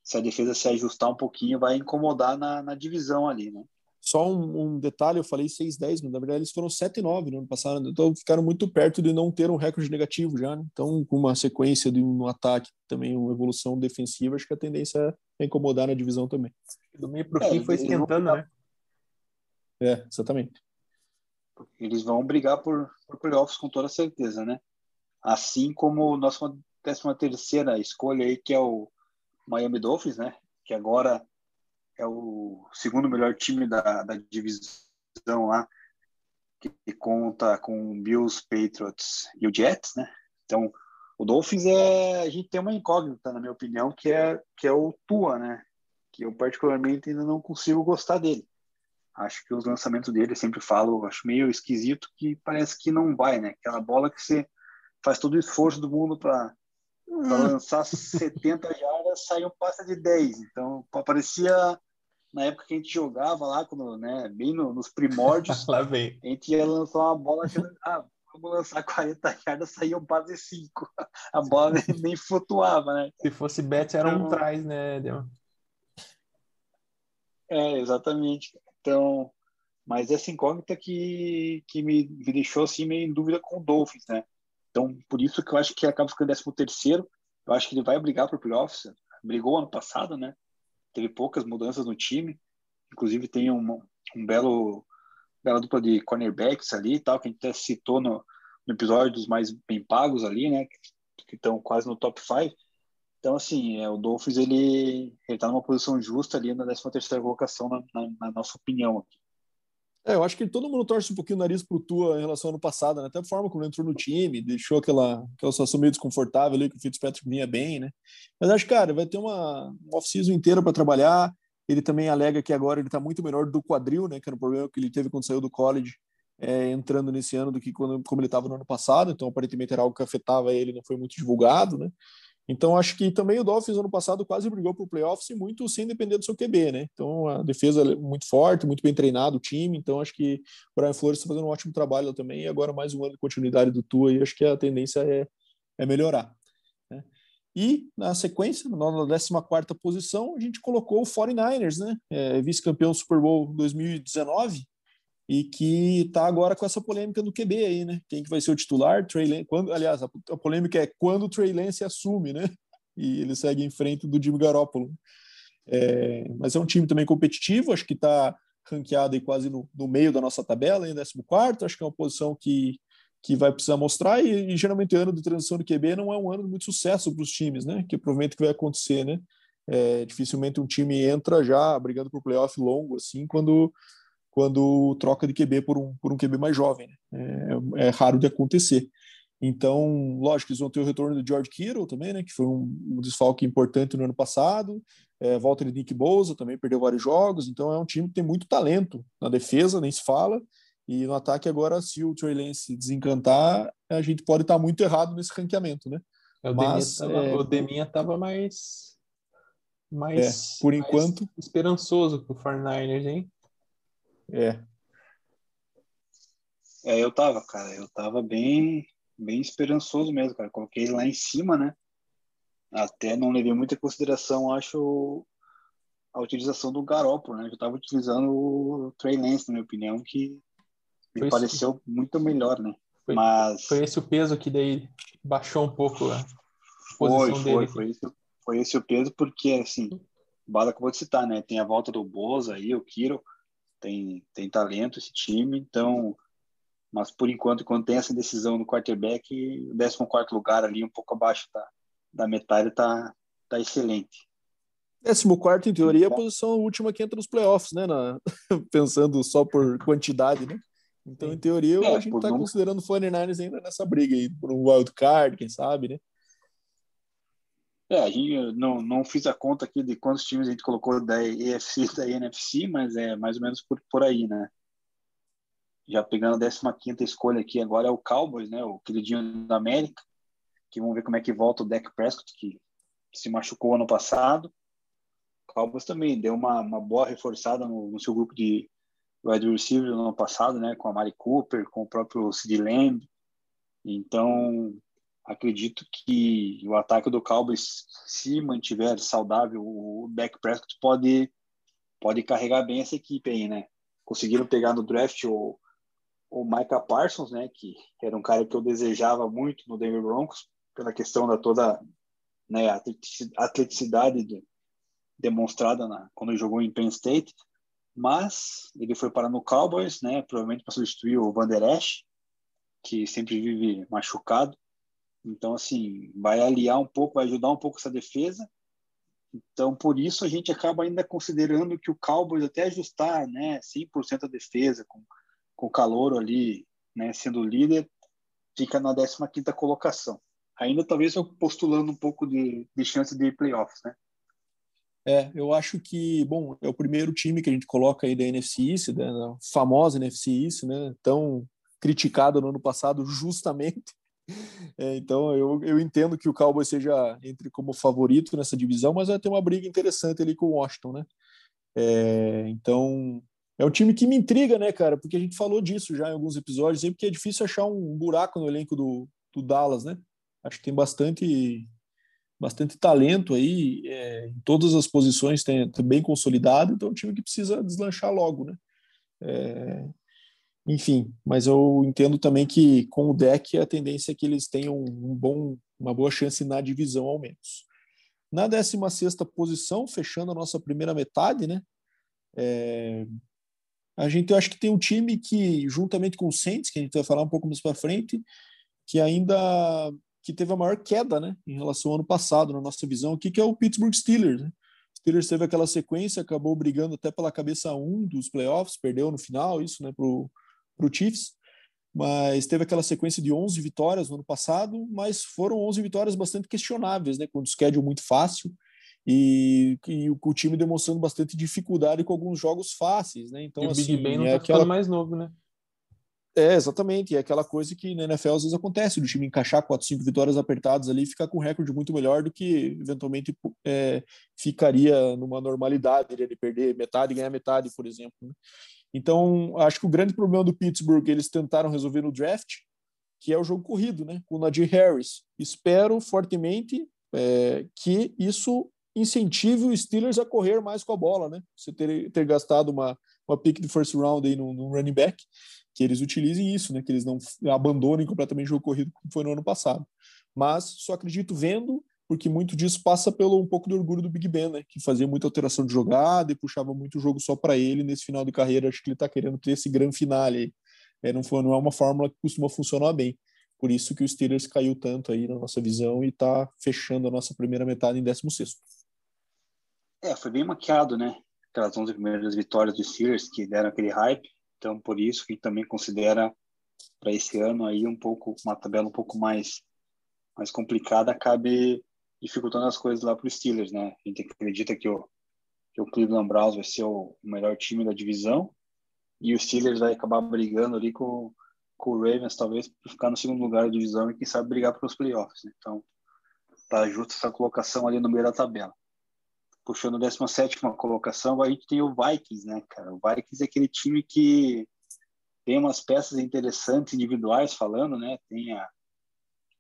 se a defesa se ajustar um pouquinho vai incomodar na, na divisão ali, né? Só um, um detalhe, eu falei 6-10, mas na verdade eles foram 7-9 no ano passado, então ficaram muito perto de não ter um recorde negativo já, né? Então, com uma sequência de um ataque, também uma evolução defensiva, acho que a tendência é incomodar na divisão também. Do meio pro É, fim foi eles esquentando, né? É, exatamente. Eles vão brigar por, por playoffs com toda certeza, né? Assim como a nossa décima terceira escolha aí, que é o Miami Dolphins, né? Que agora é o segundo melhor time da, da divisão lá, que, conta com Bills, Patriots e o Jets, né? Então, o Dolphins é a gente tem uma incógnita, na minha opinião, que é que é o Tua, né? Que eu particularmente ainda não consigo gostar dele. Acho que os lançamentos dele, sempre falo, acho meio esquisito que parece que não vai, né? Aquela bola que você faz todo o esforço do mundo para lançar 70 jardas, sai um passe de 10. Então, parecia na época que a gente jogava lá, quando, né, bem no, nos primórdios, Lá vem. a gente ia lançar uma bola que, ah, vamos lançar 40 jardas, saía um passe de 5. A bola nem, nem flutuava, né? Se fosse bet, era um Então- trás, né, Dema? É, exatamente. Então, mas essa incógnita que, que me, me deixou assim meio em dúvida com o Dolphins, né? Então, por isso que eu acho que acaba ficando 13 terceiro. Eu acho que ele vai brigar por playoffs. Brigou ano passado, né? Teve poucas mudanças no time. Inclusive tem um, um belo bela dupla de cornerbacks ali e tal, que a gente até citou no, no episódio dos mais bem pagos ali, né? Que estão quase no top 5. Então, assim, é, o Dolphins, ele, ele tá numa posição justa ali na 13 terceira colocação, na, na, na nossa opinião aqui. É, eu acho que todo mundo torce um pouquinho o nariz pro Tua em relação ao ano passado, né? Até a forma como ele entrou no time, deixou aquela, aquela situação meio desconfortável ali, que o Fitzpatrick vinha bem, né? Mas acho, cara, vai ter uma, uma off-season inteira para trabalhar. Ele também alega que agora ele tá muito melhor do quadril, né? Que era um problema que ele teve quando saiu do college, é, entrando nesse ano do que quando, como ele estava no ano passado. Então, aparentemente era algo que afetava ele, não foi muito divulgado, né? Então, acho que também o Dolphins ano passado quase brigou para o playoffs e muito sem depender do seu QB, né? Então, a defesa é muito forte, muito bem treinado o time. Então, acho que o Brian Flores está fazendo um ótimo trabalho também. E agora, mais um ano de continuidade do Tua, e acho que a tendência é, é melhorar. Né? E, na sequência, na 14 posição, a gente colocou o 49ers, né? É, Vice-campeão Super Bowl 2019 e que está agora com essa polêmica do QB aí, né? Quem que vai ser o titular? Trey Lance, quando, aliás, a, a, polêmica é quando o Trey Lance assume, né? E ele segue em frente do Jimmy Garoppolo. É, mas é um time também competitivo, acho que está ranqueado aí quase no, no, meio da nossa tabela, em 14 acho que é uma posição que, que vai precisar mostrar, e, e geralmente o ano de transição do QB não é um ano de muito sucesso para os times, né? Que provavelmente que vai acontecer, né? É, dificilmente um time entra já brigando por playoff longo, assim, quando quando troca de QB por um, por um QB mais jovem. Né? É, é, raro de acontecer. Então, lógico, eles vão ter o retorno do George Kittle também, né, que foi um, um desfalque importante no ano passado. É, volta de Nick Bosa também perdeu vários jogos. Então, é um time que tem muito talento na defesa, nem se fala. E no ataque, agora, se o Trey Lance desencantar, a gente pode estar muito errado nesse ranqueamento, né? É, o Mas, Deminha tava, é... estava mais, mais, é, por enquanto, mais esperançoso com o 49ers, hein? É. É, eu tava, cara, eu tava bem, bem esperançoso mesmo, cara. Coloquei ele lá em cima, né? Até não levei muita consideração, acho, a utilização do Garoppolo, né? Eu tava utilizando o Trey Lance, na minha opinião, que me foi pareceu isso. muito melhor, né? Foi, Mas foi esse o peso que daí baixou um pouco a posição foi, dele. Foi, foi esse, foi esse o peso porque assim, o Bala acabou de citar, né? Tem a volta do Boza aí, o Kiro tem, tem talento esse time, então, mas por enquanto, quando tem essa decisão no quarterback, o 14 lugar ali, um pouco abaixo da, da metade, tá, tá excelente. 14 em teoria é a posição última que entra nos playoffs, né? Na... Pensando só por quantidade, né? Então, em teoria, é, a gente está considerando o 49ers ainda nessa briga aí, por um wild card, quem sabe, né? É, a gente não, não fiz a conta aqui de quantos times a gente colocou da EFC e da NFC, mas é mais ou menos por, por aí, né? Já pegando a 15 escolha aqui agora é o Cowboys, né? O queridinho da América, que vamos ver como é que volta o Dak Prescott, que, que se machucou ano passado. O Cowboys também deu uma, uma boa reforçada no, no seu grupo de wide receiver no ano passado, né? Com a Mari Cooper, com o próprio Sid Lamb. Então, acredito que o ataque do Cowboys, se mantiver saudável, o Dak Prescott pode pode carregar bem essa equipe aí, né? Conseguiram pegar no draft o, o Micah Parsons, né? Que era um cara que eu desejava muito no Denver Broncos pela questão da toda né, atleticidade de, demonstrada na, quando ele jogou em Penn State, mas ele foi para no Cowboys, né? Provavelmente para substituir o Van Der Esch, que sempre vive machucado. Então, assim, vai aliar um pouco, vai ajudar um pouco essa defesa. Então, por isso a gente acaba ainda considerando que o Cowboys até ajustar, né, 100% a defesa com com o calor ali, né, sendo líder, fica na 15ª colocação. Ainda talvez postulando um pouco de, de chance de playoffs, né? É, eu acho que, bom, é o primeiro time que a gente coloca aí da NFC East, da famosa NFC East, né, tão criticada no ano passado justamente é, então eu, eu entendo que o Cowboys seja entre como favorito nessa divisão, mas vai ter uma briga interessante ali com o Washington, né? É, então é um time que me intriga, né, cara? Porque a gente falou disso já em alguns episódios, sempre que é difícil achar um buraco no elenco do, do Dallas, né? Acho que tem bastante bastante talento aí é, em todas as posições, tem, tem bem consolidado, então é um time que precisa deslanchar logo, né? É, enfim, mas eu entendo também que com o deck a tendência é que eles tenham um bom, uma boa chance na divisão ao menos. Na 16 posição, fechando a nossa primeira metade, né? É, a gente eu acho que tem um time que, juntamente com o Saints, que a gente vai falar um pouco mais para frente, que ainda que teve a maior queda né, em relação ao ano passado, na nossa visão aqui, que é o Pittsburgh Steelers. Né? Steelers teve aquela sequência, acabou brigando até pela cabeça um dos playoffs, perdeu no final isso né, para o Chiefs, mas teve aquela sequência de 11 vitórias no ano passado, mas foram 11 vitórias bastante questionáveis, né, com um schedule muito fácil, e, e o, o, time demonstrando bastante dificuldade com alguns jogos fáceis, né? Então, e o assim, Big Ben não é tá aquela... mais novo, né? É, exatamente. É aquela coisa que na NFL às vezes acontece, do time encaixar quatro, cinco vitórias apertadas ali e ficar com um recorde muito melhor do que eventualmente é, ficaria numa normalidade de perder metade e ganhar metade, por exemplo. Né? Então, acho que o grande problema do Pittsburgh eles tentaram resolver no draft, que é o jogo corrido, né? Com o Nadir Harris. Espero fortemente é, que isso incentive o Steelers a correr mais com a bola, né? Você ter, ter gastado uma, uma pick de first round aí no, no running back, que eles utilizem isso, né? Que eles não abandonem completamente o jogo corrido como foi no ano passado. Mas só acredito vendo, porque muito disso passa pelo um pouco do orgulho do Big Ben, né? Que fazia muita alteração de jogada e puxava muito jogo só para ele nesse final de carreira. Acho que ele está querendo ter esse grande finale aí. É, não, foi, não é uma fórmula que costuma funcionar bem. Por isso que o Steelers caiu tanto aí na nossa visão e está fechando a nossa primeira metade em 16 é, foi bem maquiado, né? Aquelas 11 primeiras vitórias dos Steelers que deram aquele hype. Então, por isso que também considera para esse ano aí um pouco uma tabela um pouco mais mais complicada, acabe dificultando as coisas lá para os Steelers, né? A gente acredita que o que o Cleveland Browns vai ser o melhor time da divisão e o Steelers vai acabar brigando ali com, com o Ravens talvez para ficar no segundo lugar da divisão e quem sabe brigar para os playoffs. Né? Então, tá justo essa colocação ali no meio da tabela puxando a 17 colocação, a gente tem o Vikings, né, cara? O Vikings é aquele time que tem umas peças interessantes individuais falando, né? Tem a,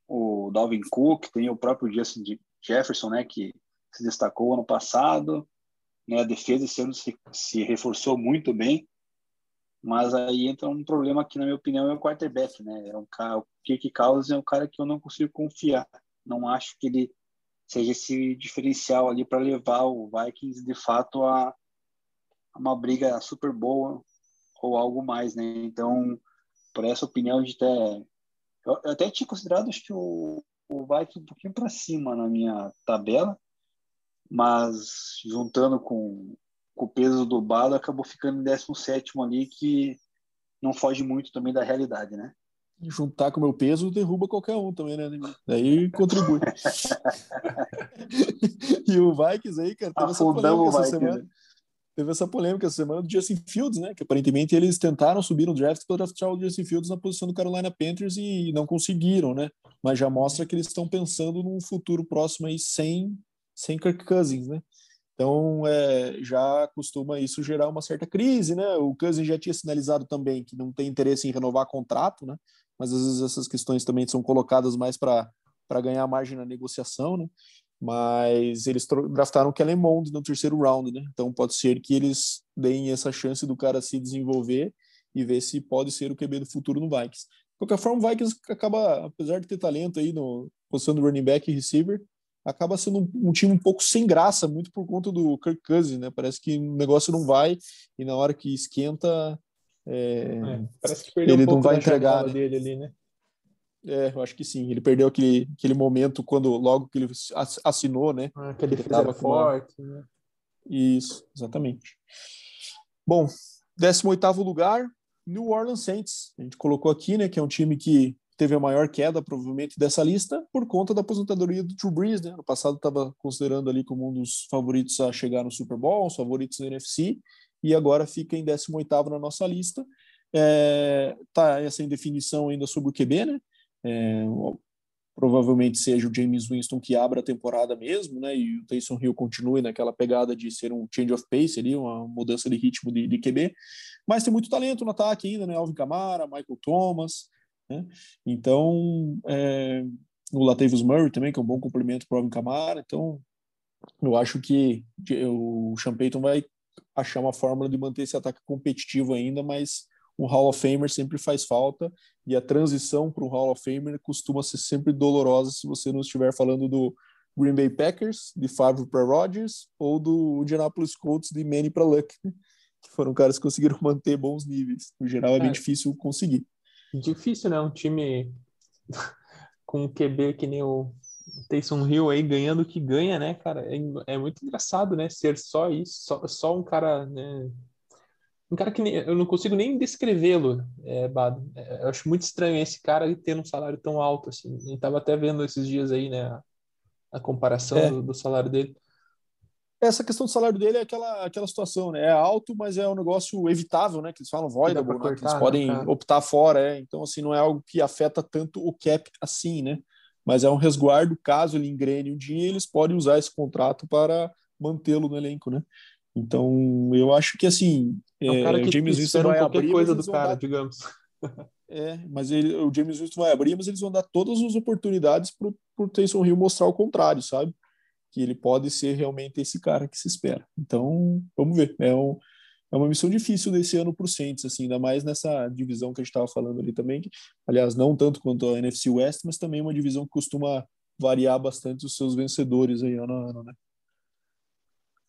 o Dalvin Cook, tem o próprio Justin Jefferson, né, que se destacou ano passado, né? A defesa esse ano se, se reforçou muito bem, mas aí entra um problema que, na minha opinião, é o quarterback, né? É um cara, o Kirk Cousins é um cara que eu não consigo confiar. Não acho que ele seja esse diferencial ali para levar o Vikings de fato a, uma briga super boa ou algo mais, né? Então, por essa opinião de até eu até tinha considerado acho que o, o Vikings um pouquinho para cima na minha tabela, mas juntando com, com o peso do Balo acabou ficando em 17 ali que não foge muito também da realidade, né? juntar com o meu peso, derruba qualquer um também, né? Daí contribui. e o Vikings aí, cara, teve essa polêmica essa semana. Teve essa polêmica essa semana do Justin Fields, né? Que aparentemente eles tentaram subir no draft para draftar o Justin Fields na posição do Carolina Panthers e não conseguiram, né? Mas já mostra que eles estão pensando num futuro próximo aí sem, sem Kirk Cousins, né? Então, é, já costuma isso gerar uma certa crise, né? O Cousins já tinha sinalizado também que não tem interesse em renovar contrato, né? mas às vezes essas questões também são colocadas mais para ganhar margem na negociação, né? Mas eles draftaram o Kellen Mond no terceiro round, né? Então pode ser que eles deem essa chance do cara se desenvolver e ver se pode ser o QB do futuro no Vikings. De qualquer forma, o Vikings acaba, apesar de ter talento aí no posição do running back e receiver, acaba sendo um, um, time um pouco sem graça, muito por conta do Kirk Cousins, né? Parece que o negócio não vai e na hora que esquenta é, é, parece que perdeu ele um não vai entregar né? dele ali, né? É, eu acho que sim. Ele perdeu aquele, aquele momento quando logo que ele assinou, né? Ah, que ele estava forte. Uma... Né? Isso, exatamente. Bom, 18 lugar, New Orleans Saints. A gente colocou aqui, né, que é um time que teve a maior queda, provavelmente, dessa lista, por conta da aposentadoria do Drew Brees, né? No passado estava considerando ali como um dos favoritos a chegar no Super Bowl, os favoritos da NFC, e agora fica em 18º na nossa lista. É, tá essa indefinição ainda sobre o QB, né? É, provavelmente seja o James Winston que abra a temporada mesmo, né? E o Taysom Hill continue naquela pegada de ser um change of pace ali, uma mudança de ritmo de, de QB. Mas tem muito talento no ataque ainda, né? Alvin Kamara, Michael Thomas, né? Então, é, o Latavius Murray também, que é um bom complemento para o Alvin Kamara. Então, eu acho que o Sean Payton vai achar uma fórmula de manter esse ataque competitivo ainda, mas um Hall of Famer sempre faz falta e a transição para um Hall of Famer costuma ser sempre dolorosa se você não estiver falando do Green Bay Packers, de Favre para Rodgers, ou do Indianapolis Colts, de Manny para Luck. que foram caras que conseguiram manter bons níveis. No geral, é bem É. difícil conseguir. Difícil, né? Um time com um QB que nem o Taysom Hill aí ganhando o que ganha, né, cara? É, é muito engraçado, né? Ser só isso, só, só um cara, né? Um cara que nem- eu não consigo nem descrevê-lo, é, Bado. É, eu acho muito estranho esse cara tendo um salário tão alto, assim. Eu tava até vendo esses dias aí, né? A, a comparação É. do, do salário dele. Essa questão do salário dele é aquela, aquela situação, né? É alto, mas é um negócio evitável, né? Que eles falam voidable, né? Que cortar, eles né, podem cara? optar fora, é. Então, assim, não é algo que afeta tanto o cap assim, né? Mas é um resguardo, caso ele engrene um dia, eles podem usar esse contrato para mantê-lo no elenco, né? Então, eu acho que, assim, É um cara é, que o James Winston vai qualquer abrir, coisa do cara, dar digamos. É, mas ele, o James Winston vai abrir, mas eles vão dar todas as oportunidades pro, pro Taysom Hill mostrar o contrário, sabe? Que ele pode ser realmente esse cara que se espera. Então, vamos ver. É, um, é uma missão difícil desse ano pro Saints, assim, ainda mais nessa divisão que a gente estava falando ali também. Que, aliás, não tanto quanto a NFC West, mas também uma divisão que costuma variar bastante os seus vencedores aí ano a ano, né?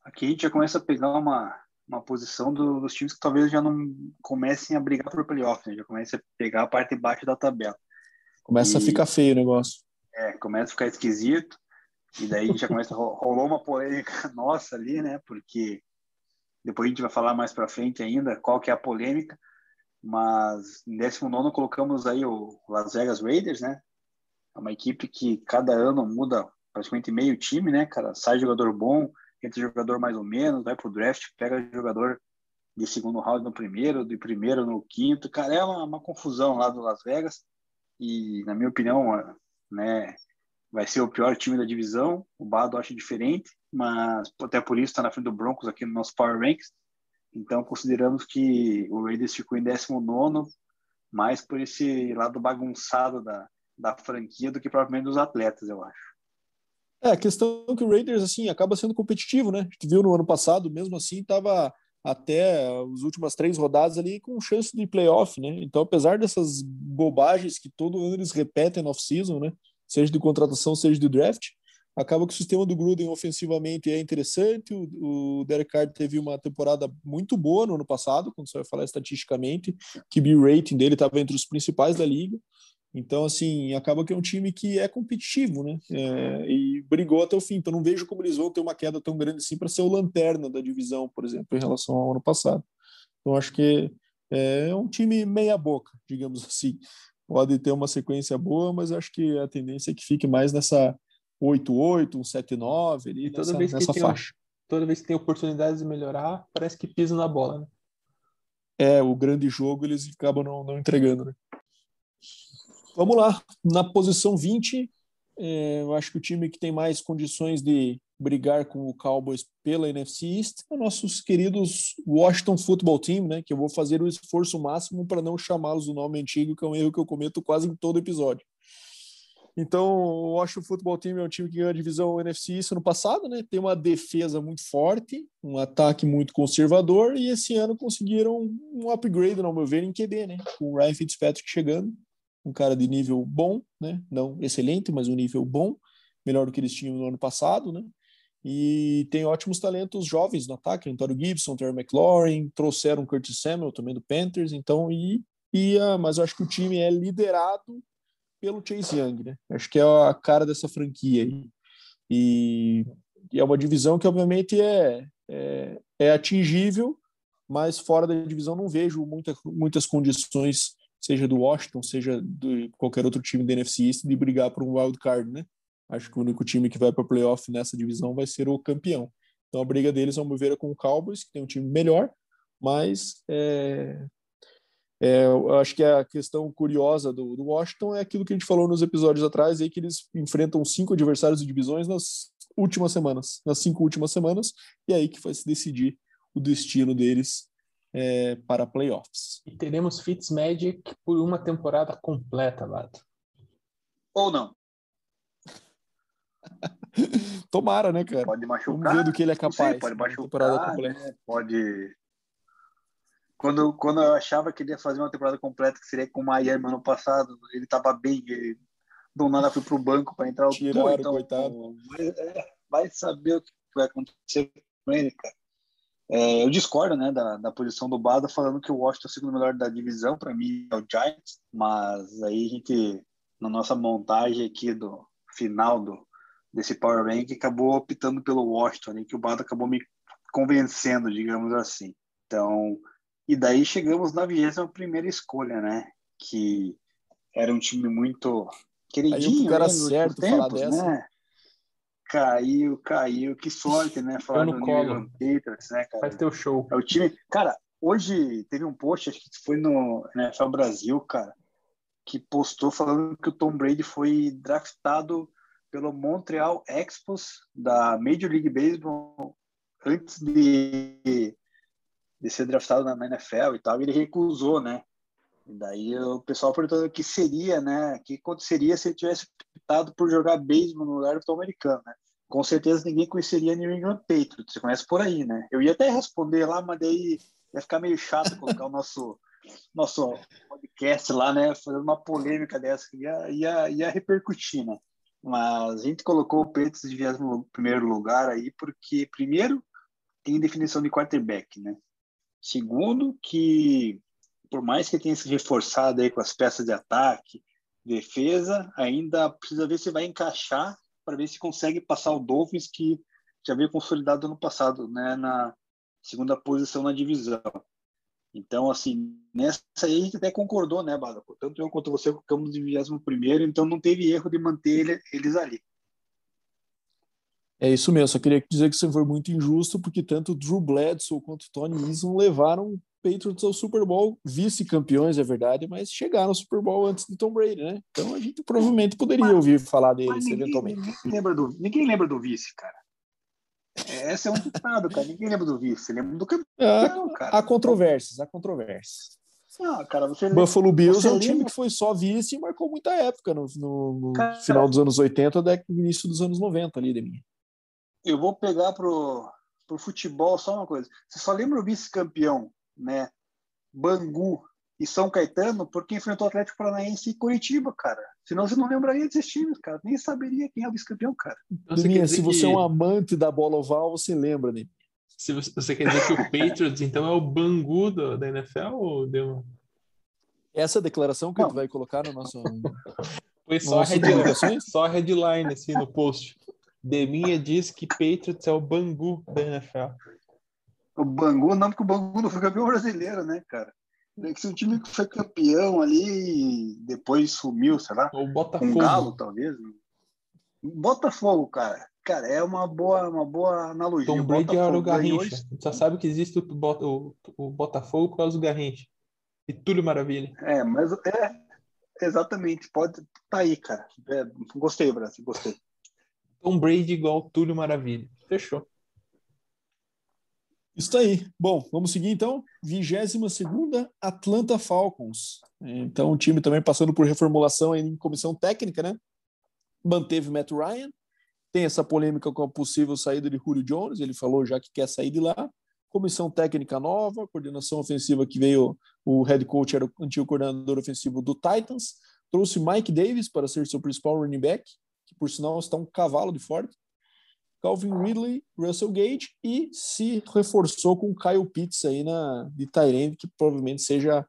Aqui a gente já começa a pegar uma, uma posição do- dos times que talvez já não comecem a brigar por playoff, né? Já começa a pegar a parte de baixo da tabela. Começa a E- ficar feio o negócio. É, começa a ficar esquisito. E daí já começa ro- rolou uma polêmica nossa ali, né? Porque depois a gente vai falar mais para frente ainda qual que é a polêmica. Mas em 19 colocamos aí o Las Vegas Raiders, né? É uma equipe que cada ano muda praticamente meio time, né, cara? Sai jogador bom, entra jogador mais ou menos, vai pro draft, pega jogador de segundo round no primeiro, de primeiro no quinto. Cara, é uma, uma confusão lá do Las Vegas. E, na minha opinião, né, vai ser o pior time da divisão. O Bado acha diferente, mas até por isso está na frente do Broncos aqui no nosso Power Ranks. Então, consideramos que o Raiders ficou em 19, mais por esse lado bagunçado da, da franquia do que propriamente dos atletas, eu acho. É, a questão é que o Raiders, assim, acaba sendo competitivo, né? A gente viu no ano passado, mesmo assim, estava até as últimas três rodadas ali com chance de playoff, né? Então, apesar dessas bobagens que todo ano eles repetem no off-season, né? Seja de contratação, seja de draft, acaba que o sistema do Gruden ofensivamente é interessante. O, o Derek Carr teve uma temporada muito boa no ano passado, quando você vai falar estatisticamente, que o rating dele estava entre os principais da liga. Então, assim, acaba que é um time que é competitivo, né? É, e brigou até o fim. Então, não vejo como eles vão ter uma queda tão grande assim para ser o lanterna da divisão, por exemplo, em relação ao ano passado. Então, acho que é um time meia-boca, digamos assim. Pode ter uma sequência boa, mas acho que a tendência é que fique mais nessa 8-8, um 7-9, ali, E toda nessa, vez que nessa tem, faixa. toda vez que tem oportunidades de melhorar, parece que pisa na bola, né? É, o grande jogo eles acabam não, não entregando, né? Vamos lá, na posição 20, é, eu acho que o time que tem mais condições de brigar com o Cowboys pela NFC East é nossos queridos Washington Football Team, né? Que eu vou fazer o esforço máximo para não chamá-los do nome antigo, que é um erro que eu cometo quase em todo episódio. Então, o Washington Football Team é um time que ganhou a divisão NFC East ano passado, né? Tem uma defesa muito forte, um ataque muito conservador e esse ano conseguiram um upgrade, ao meu ver, em QB, né? Com o Ryan Fitzpatrick chegando, um cara de nível bom, né? Não excelente, mas um nível bom, melhor do que eles tinham no ano passado, né? E tem ótimos talentos jovens no ataque, Antônio Gibson, Terry McLaurin, trouxeram Curtis Samuel também do Panthers, então e, e uh, mas eu acho que o time é liderado pelo Chase Young, né? Acho que é a cara dessa franquia aí. E, e é uma divisão que obviamente é, é, é atingível, mas fora da divisão não vejo muita, muitas condições, seja do Washington, seja de qualquer outro time da NFC East, de brigar por um wild card, né? Acho que o único time que vai para playoff nessa divisão vai ser o campeão. Então a briga deles, ao meu ver, é com o Cowboys, que tem um time melhor, mas é, é, eu acho que a questão curiosa do, do, Washington é aquilo que a gente falou nos episódios atrás, aí que eles enfrentam cinco adversários de divisões nas últimas semanas, nas cinco últimas semanas, e é aí que vai se decidir o destino deles é, para playoffs. E teremos Fitzmagic por uma temporada completa, Lato. Ou não. Tomara, né, cara? Pode machucar. Vamos ver do que ele é capaz. Sei, pode machucar. Né? Pode. Quando, quando eu achava que ele ia fazer uma temporada completa, que seria com o Miami ano passado, ele tava bem. Ele, do nada foi pro banco para entrar o Tiraram, então, coitado. Vai, é, vai, saber o que vai acontecer com ele, cara. É, eu discordo, né, da, da posição do Bada, falando que o Washington é o segundo melhor da divisão, para mim é o Giants, mas aí a gente, na nossa montagem aqui do final do, desse Power Rank, acabou optando pelo Washington, né, que o Bada acabou me convencendo, digamos assim. Então, e daí chegamos na 21 primeira escolha, né, que era um time muito queridinho. Aí o cara né, certo últimos falar dessa. Né? Caiu, caiu, que sorte, né? Falar no colo. Patriots, né, cara? Faz teu show. É o time. Cara, hoje teve um post, acho que foi no NFL Brasil, cara, que postou falando que o Tom Brady foi draftado pelo Montreal Expos da Major League Baseball antes de, de ser draftado na, na NFL e tal. E ele recusou, né? E daí o pessoal perguntando o que seria, né? O que aconteceria se ele tivesse optado por jogar beisebol no do Tom americano, né? Com certeza ninguém conheceria New England Patriots. Você conhece por aí, né? Eu ia até responder lá, mas daí ia ficar meio chato colocar o nosso nosso podcast lá, né? Fazendo uma polêmica dessa que ia, ia, ia repercutir, né? Mas a gente colocou o Patriots de 21 primeiro lugar aí porque, primeiro, tem definição de quarterback, né? Segundo, que por mais que tenha se reforçado aí com as peças de ataque, defesa, ainda precisa ver se vai encaixar para ver se consegue passar o Dolphins que já veio consolidado ano passado, né, na segunda posição na divisão. Então, assim, nessa aí a gente até concordou, né, Bada? Tanto eu quanto você ficamos em 21 primeiro, então não teve erro de manter ele- eles ali. É isso mesmo, só queria dizer que isso foi muito injusto, porque tanto Drew Bledsoe quanto Tony Eason levaram Patriots ao Super Bowl, vice-campeões, é verdade, mas chegaram ao Super Bowl antes de Tom Brady, né? Então a gente provavelmente poderia ouvir falar Mas deles ninguém, eventualmente. ninguém lembra do, ninguém lembra do vice, cara. É, Esse é um ditado, cara. Ninguém lembra do vice, lembra do campeão, Há, cara. há controvérsias, há controvérsias. Não, cara, você Buffalo Bills é um time que foi só vice e marcou muita época no, no- no Cara- final dos anos 80 até início dos anos 90 ali, de mim. eu vou pegar pro, pro futebol só uma coisa. Você só lembra o vice-campeão, né? Bangu e São Caetano, porque enfrentou o Atlético Paranaense e Curitiba, cara. Senão você não lembraria desses times, cara. Nem saberia quem é o vice-campeão, cara. Então, você dizer se você que- é um amante da bola oval, você lembra, né? Se você, você quer dizer que o Patriots, então, é o Bangu do- da NFL ou deu... Essa declaração que Não. tu vai colocar no nosso. Foi só a, Nossas headline, só a headline assim no post. Deminha diz que Patriots é o Bangu da NFL. O Bangu, não, porque o Bangu não foi campeão brasileiro, né, cara? É que se um time que foi campeão ali e depois sumiu, sei lá, Ou com Botafogo. um Galo, talvez. né? Botafogo, cara. Cara, é uma boa, uma boa analogia. Tom O Brady era o Garrincha. Gente só sabe que existe o, o- o Botafogo por causa do Garrincha. E Túlio Maravilha. É, mas é exatamente, pode tá aí, cara. É, gostei, Brasil, gostei. Tom Brady igual Túlio Maravilha. Fechou. Isso aí. Bom, vamos seguir então. 22 Atlanta Falcons. Então, o time também passando por reformulação em comissão técnica, né? Manteve Matt Ryan. Tem essa polêmica com a possível saída de Julio Jones. Ele falou já que quer sair de lá. Comissão técnica nova, coordenação ofensiva que veio. O head coach era o antigo coordenador ofensivo do Titans. Trouxe Mike Davis para ser seu principal running back, que por sinal está um cavalo de forte. Calvin Ridley, Russell Gage e se reforçou com Kyle Pitts aí na, de Tyrande, que provavelmente seja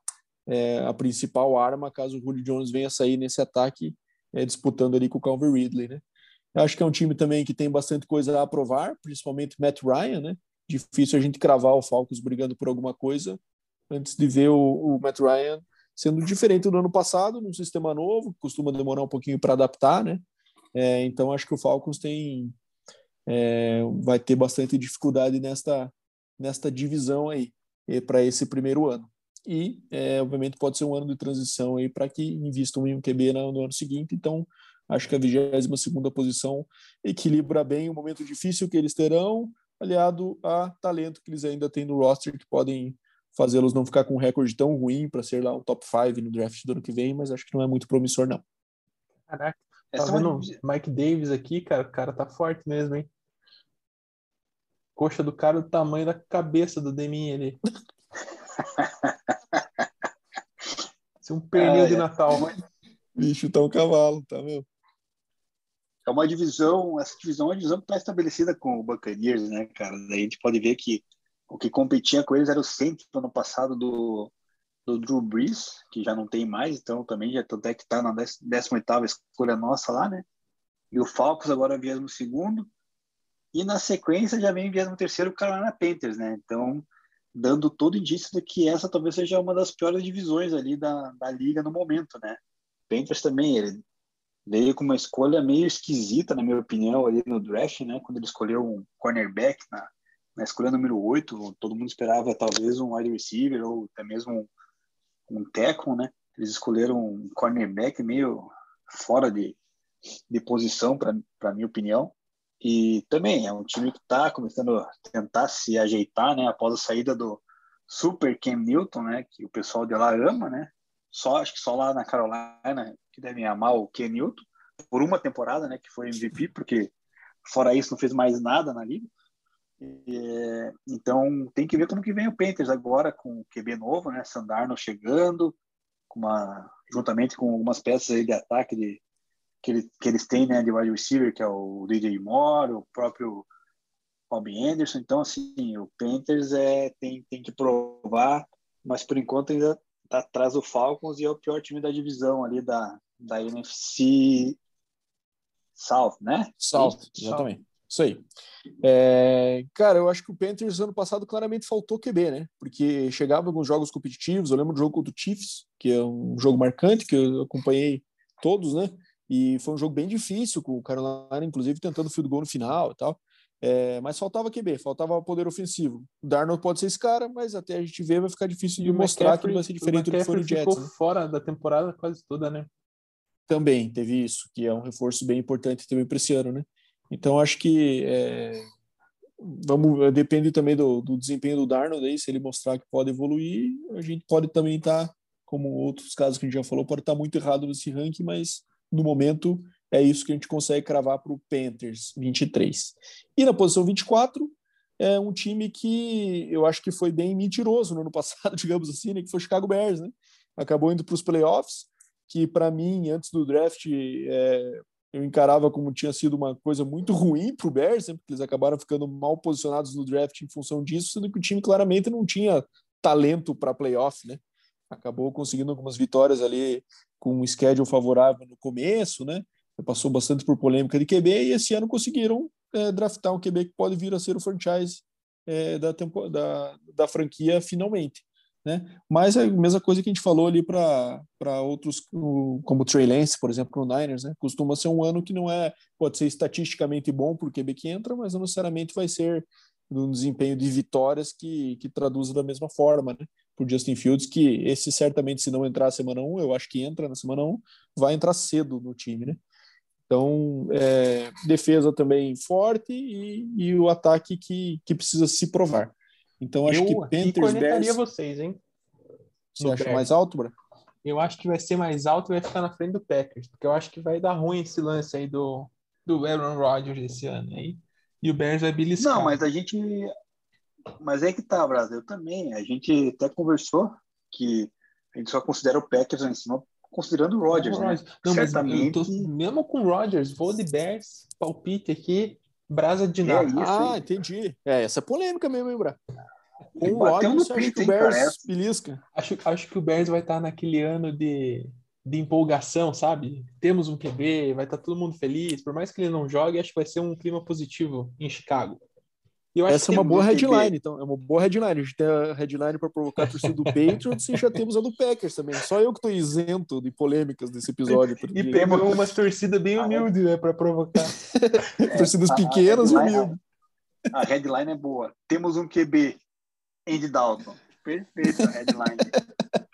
é, a principal arma caso o Julio Jones venha sair nesse ataque é, disputando ali com o Calvin Ridley, né? Eu acho que é um time também que tem bastante coisa a aprovar, principalmente Matt Ryan, né? Difícil a gente cravar o Falcons brigando por alguma coisa antes de ver o, o Matt Ryan sendo diferente do ano passado, num sistema novo, costuma demorar um pouquinho para adaptar, né? É, então acho que o Falcons tem é, vai ter bastante dificuldade nesta, nesta divisão aí para esse primeiro ano. E, é, obviamente, pode ser um ano de transição aí para que invistam em um QB no, no ano seguinte. Então, acho que a 22 posição equilibra bem o momento difícil que eles terão, aliado a talento que eles ainda têm no roster, que podem fazê-los não ficar com um recorde tão ruim para ser lá um top 5 no draft do ano que vem, mas acho que não é muito promissor, não. Caraca, Essa tá é vendo uma- Mike Davis aqui, cara? O cara tá forte mesmo, hein? Coxa do cara do tamanho da cabeça do Deminha ali. Isso é um pernil Ah, de é. Natal. Bicho, tá um cavalo, tá meu? É uma divisão, essa divisão é uma divisão que está estabelecida com o Buccaneers, né, cara? Daí a gente pode ver que o que competia com eles era o Saints no ano passado do, do Drew Brees, que já não tem mais, então também já até que está na 18ª escolha nossa lá, né? E o Falcons agora 22 e na sequência já vem 23 o Carolina Panthers, né? Então, dando todo indício de que essa talvez seja uma das piores divisões ali da, da liga no momento, né? Panthers também, ele veio com uma escolha meio esquisita, na minha opinião, ali no draft, né? Quando ele escolheu um cornerback na, na escolha número 8, todo mundo esperava talvez um wide receiver ou até mesmo um, um tackle, né? Eles escolheram um cornerback meio fora de, de posição, para minha opinião. E também é um time que está começando a tentar se ajeitar, né? Após a saída do Super Cam Newton, né? Que o pessoal de lá ama, né? Só acho que só lá na Carolina que devem amar o Ken Newton por uma temporada, né? Que foi MVP, porque fora isso não fez mais nada na liga. Então tem que ver como que vem o Panthers agora com o QB novo, né? Sandarno chegando, com uma, juntamente com algumas peças de ataque de, que, ele, que eles têm, né? De wide receiver, que é o DJ Moore, o próprio Robbie Anderson. Então assim, o Panthers é tem tem que provar, mas por enquanto ainda está atrás do Falcons e é o pior time da divisão ali da da NFC South, né? South, exatamente. Isso aí. É, cara, eu acho que o Panthers ano passado claramente faltou QB, né? Porque chegava alguns jogos competitivos. Eu lembro do jogo contra o Chiefs, que é um jogo marcante, que eu acompanhei todos, né? E foi um jogo bem difícil, com o Carolina, inclusive, tentando field goal no final e tal. É, mas faltava QB, faltava poder ofensivo. O Darnold pode ser esse cara, mas até a gente ver vai ficar difícil de mostrar que ele vai ser diferente do que foi no Jets. ficou né? fora da temporada quase toda, né? Também teve isso, que é um reforço bem importante também para esse ano, né? Então acho que é, vamos depende também do, do, desempenho do Darnold aí, se ele mostrar que pode evoluir, a gente pode também estar, tá, como outros casos que a gente já falou, pode estar tá muito errado nesse ranking, mas no momento é isso que a gente consegue cravar para o Panthers 23. E na posição 24 é um time que eu acho que foi bem mentiroso no ano passado, digamos assim, né, que foi o Chicago Bears, né? Acabou indo para os playoffs, que para mim antes do draft é, eu encarava como tinha sido uma coisa muito ruim para o Bears, né, porque eles acabaram ficando mal posicionados no draft em função disso, sendo que o time claramente não tinha talento para playoff, né? Acabou conseguindo algumas vitórias ali com um schedule favorável no começo, né? Passou bastante por polêmica de QB e esse ano conseguiram é, draftar um QB que pode vir a ser o franchise é, da, tempo, da, da franquia finalmente. Né? Mas é a mesma coisa que a gente falou ali para outros, como o Trey Lance, por exemplo, no Niners, né? Costuma ser um ano que não é, pode ser estatisticamente bom por QB que entra, mas não necessariamente vai ser um desempenho de vitórias que, que traduza da mesma forma, né? Por Justin Fields, que esse certamente, se não entrar na semana 1, eu acho que entra na semana 1, vai entrar cedo no time, né? Então, é, defesa também forte e, e o ataque que, que precisa se provar. Então acho eu que Panthers Bears. vocês, hein? Você no acha Bears. mais alto, Bra? Eu acho que vai ser mais alto e vai ficar na frente do Packers, porque eu acho que vai dar ruim esse lance aí do, do Aaron Rodgers esse ano aí. E o Bears vai beliscar. Não, mas a gente. Mas é que tá, Brasil, também. A gente até conversou que a gente só considera o Packers lá em cima considerando o Rodgers, né? Não, Certamente... Tô, mesmo com o Rodgers, vou de Bears, palpite aqui, Brasa de nada. É ah, entendi. É, essa é polêmica mesmo, hein, Bra? Com o Rodgers, acha que o Bears belisca? Acho, acho que o Bears vai estar naquele ano de, de empolgação, sabe? Temos um QB, vai estar todo mundo feliz. Por mais que ele não jogue, acho que vai ser um clima positivo em Chicago. Essa é uma boa headline, então. É uma boa headline. A gente tem a headline para provocar a torcida do Patriots e já temos a do Packers também. Só eu que estou isento de polêmicas desse episódio. E, e temos uma torcida bem humilde, né, para provocar. É, Torcidas pequenas e humildes. A headline é boa. Temos um QB, Andy Dalton. Perfeito a headline.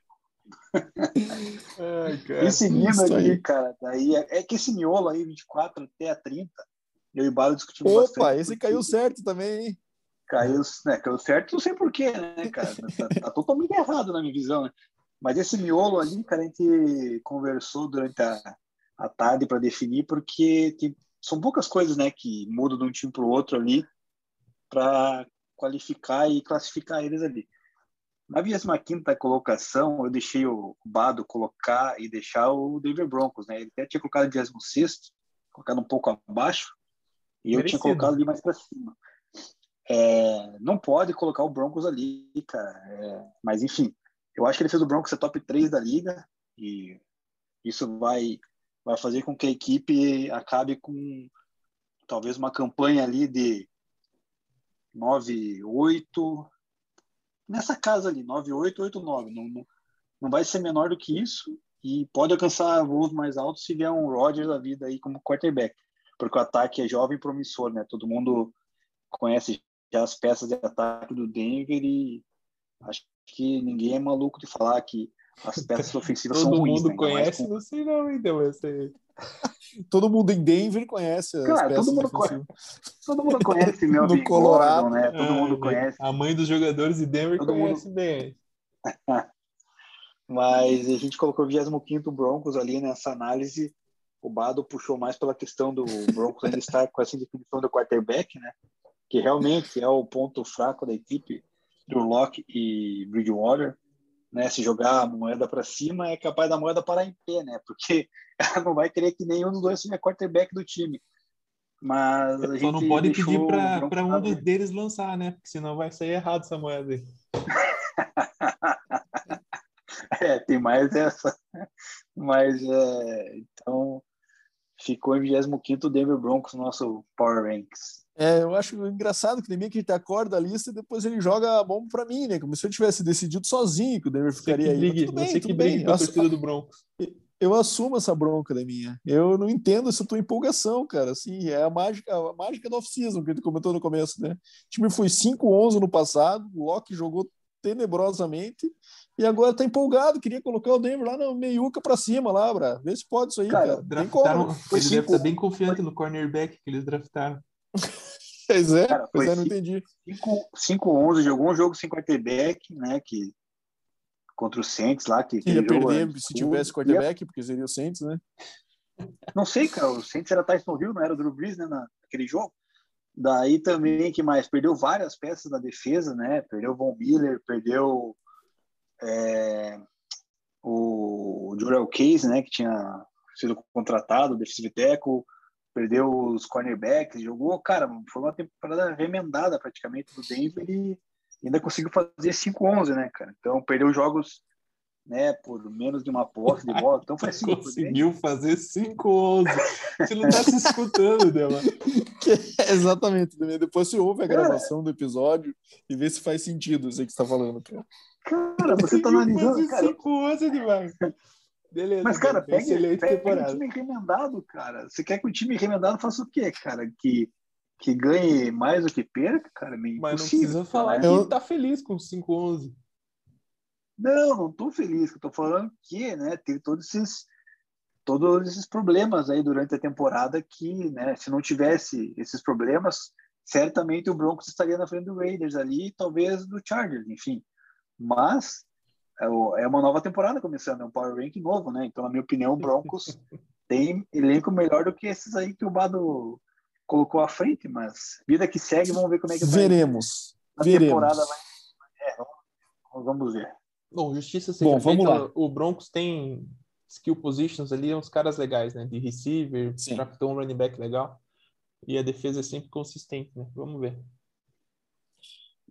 Ai, cara. Esse menino ali, cara, daí é, é, que esse miolo aí, 24 até a 30, eu e o Balo discutimos Opa, bastante. Opa, esse caiu certo também, hein? Caiu, né, caiu certo, não sei porquê, né, cara? Tá, tá, totalmente errado na minha visão, né? Mas esse miolo ali, cara, a gente conversou durante a, a tarde para definir, porque tem, são poucas coisas, né, que mudam de um time para o outro ali para qualificar e classificar eles ali. Na 25 colocação, eu deixei o Bado colocar e deixar o Denver Broncos, né? Ele até tinha colocado 16, colocado um pouco abaixo, e eu tinha colocado ali mais para cima. é, não pode colocar o Broncos ali, cara. É, mas enfim, eu acho que ele fez o Broncos ser top 3 da liga e isso vai, vai fazer com que a equipe acabe com talvez uma campanha ali de 9-8, nessa casa ali, 9-8, 8-9. Não, não, não vai ser menor do que isso e pode alcançar voos mais altos se vier um Rodgers da vida aí como quarterback, porque o ataque é jovem e promissor, né? Todo mundo conhece já as peças de ataque do Denver e acho que ninguém é maluco de falar que as peças ofensivas são ruins. Todo né? mundo mais conhece, com- não sei não, então, essa aí. Todo mundo em Denver conhece Cara, todo mundo defensivas. Todo mundo conhece meu No amigo Colorado. Gordon, né? Todo Ah, mundo né? conhece. A mãe dos jogadores de Denver Todo conhece bem. Mas a gente colocou o 25 Broncos ali nessa análise. O Bado puxou mais pela questão do Broncos ainda estar com essa definição do quarterback, né? Que realmente é o ponto fraco da equipe do Locke e Bridgewater. Né? Se jogar a moeda para cima, é capaz da moeda parar em pé, né? Porque ela não vai querer que nenhum dos dois seja quarterback do time. Mas a Só gente não pode pedir para um dos deles lançar, né? Porque senão vai sair errado essa moeda aí. É, tem mais essa. Mas, é, então, ficou em 25 o Denver Broncos no nosso Power Ranks. É, eu acho engraçado que nem que a gente acorda a lista e depois ele joga a bomba pra mim, né? Como se eu tivesse decidido sozinho que o Denver ficaria que aí. Brigue, tudo bem, você que tudo bem. com a torcida do Broncos. eu assumo essa bronca da minha. Eu não entendo essa tua empolgação, cara. Assim, é a mágica, a mágica do off-season que tu comentou no começo, né? O time foi 5-11 no passado, o Locke jogou tenebrosamente e agora tá empolgado, queria colocar o Denver lá na meiuca pra cima lá, Bra. Vê se pode isso aí, Cara, cara. Como. Draftaram, né? Foi ele deve estar bem confiante no cornerback que eles draftaram. Pois é, Cara, pois é, não cinco- entendi. 5-11, jogou um jogo sem quarterback, né? Que, contra o Saints lá. Que, Que ia perder se tivesse quarterback, porque seria o Saints, né? Não sei, cara. O Saints era Tyson Hill, não era o Drew Brees, né? na- Naquele jogo. Daí também, que mais? Perdeu várias peças da defesa, né? Perdeu o Von Miller, perdeu é, o Jurel Case, né? Que tinha sido contratado, defensive tackle, perdeu os cornerbacks, jogou, cara, foi uma temporada remendada praticamente do Denver e ainda conseguiu fazer 5-11, né, cara? Então, perdeu jogos, né, por menos de uma posse de bola. Então, foi assim, Conseguiu fazer 5-11. Você não tá se escutando, Dela. Que- exatamente. né? Depois você ouve a gravação do episódio e vê se faz sentido isso aí que você tá falando, cara. Cara, você tá analisando, cara. 5-11 demais. Beleza. Mas, cara, Dela, pega, excelente pega o temporada. time remendado, cara. Você quer que o time remendado faça o quê, cara? Que, que ganhe mais do que perca, cara? É meio Mas não precisa falar que Eu- tá feliz com 5-11. Não, não tô feliz. Eu tô falando que, né, teve todos esses todos esses problemas aí durante a temporada que, né, se não tivesse esses problemas, certamente o Broncos estaria na frente do Raiders ali, talvez do Chargers, enfim. Mas é é uma nova temporada começando, é um Power Rank novo, né? Então, na minha opinião, o Broncos tem elenco melhor do que esses aí que o Bado colocou à frente, mas vida que segue, vamos ver como é que vai. Veremos. a veremos. temporada vai. É, vamos, vamos ver. Bom, justiça seja Bom, vamos feita, lá. o Broncos tem skill positions ali, uns caras legais, né? De receiver, Sim. draftou um running back legal. E a defesa é sempre consistente, né? Vamos ver.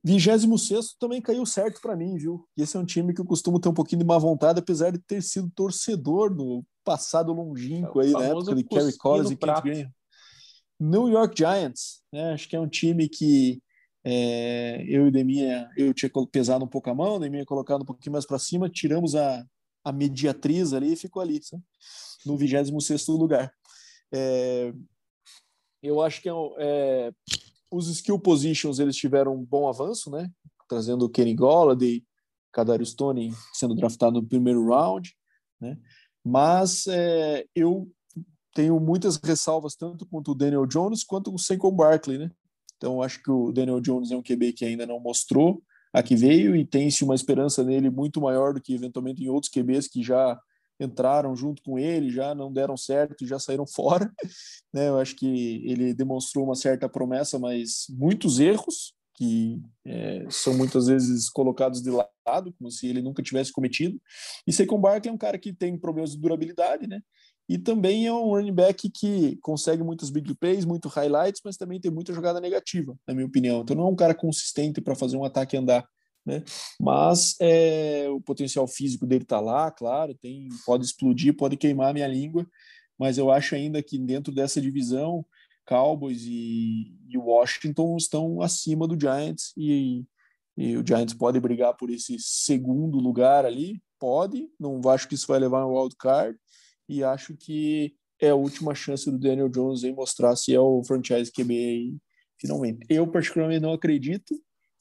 26 também caiu certo para mim, viu? E esse é um time que eu costumo ter um pouquinho de má vontade, apesar de ter sido torcedor no passado longínquo É aí, na época de Kerry Collins e Kent. Graham. New York Giants, né? Acho que é um time que é, eu e Deminha, eu tinha pesado um pouco a mão, Deminha colocado um pouquinho mais para cima, tiramos a, a mediatriz ali e ficou ali, sabe? no 26 lugar. É, eu acho que é, é, os skill positions eles tiveram um bom avanço, né? Trazendo o Kenny Golladay, Kadarius Stone sendo draftado no primeiro round, né? Mas é, eu tenho muitas ressalvas tanto quanto o Daniel Jones quanto o Saquon Barkley, né? Então acho que o Daniel Jones é um QB que ainda não mostrou a que veio e tem-se uma esperança nele muito maior do que eventualmente em outros QBs que já entraram junto com ele, já não deram certo, já saíram fora. Né? Eu acho que ele demonstrou uma certa promessa, mas muitos erros. que é, são muitas vezes colocados de lado, como se ele nunca tivesse cometido. E Saquon Barkley é um cara que tem problemas de durabilidade, né? E também é um running back que consegue muitas big plays, muito highlights, mas também tem muita jogada negativa, na minha opinião. Então não é um cara consistente para fazer um ataque andar, né? Mas é, o potencial físico dele está lá, claro, tem, pode explodir, pode queimar a minha língua, mas eu acho ainda que dentro dessa divisão, Cowboys e, e Washington estão acima do Giants e, e, o Giants pode brigar por esse segundo lugar ali, pode, não acho que isso vai levar um wild card e acho que é a última chance do Daniel Jones em mostrar se é o franchise QB aí, finalmente. Eu particularmente não acredito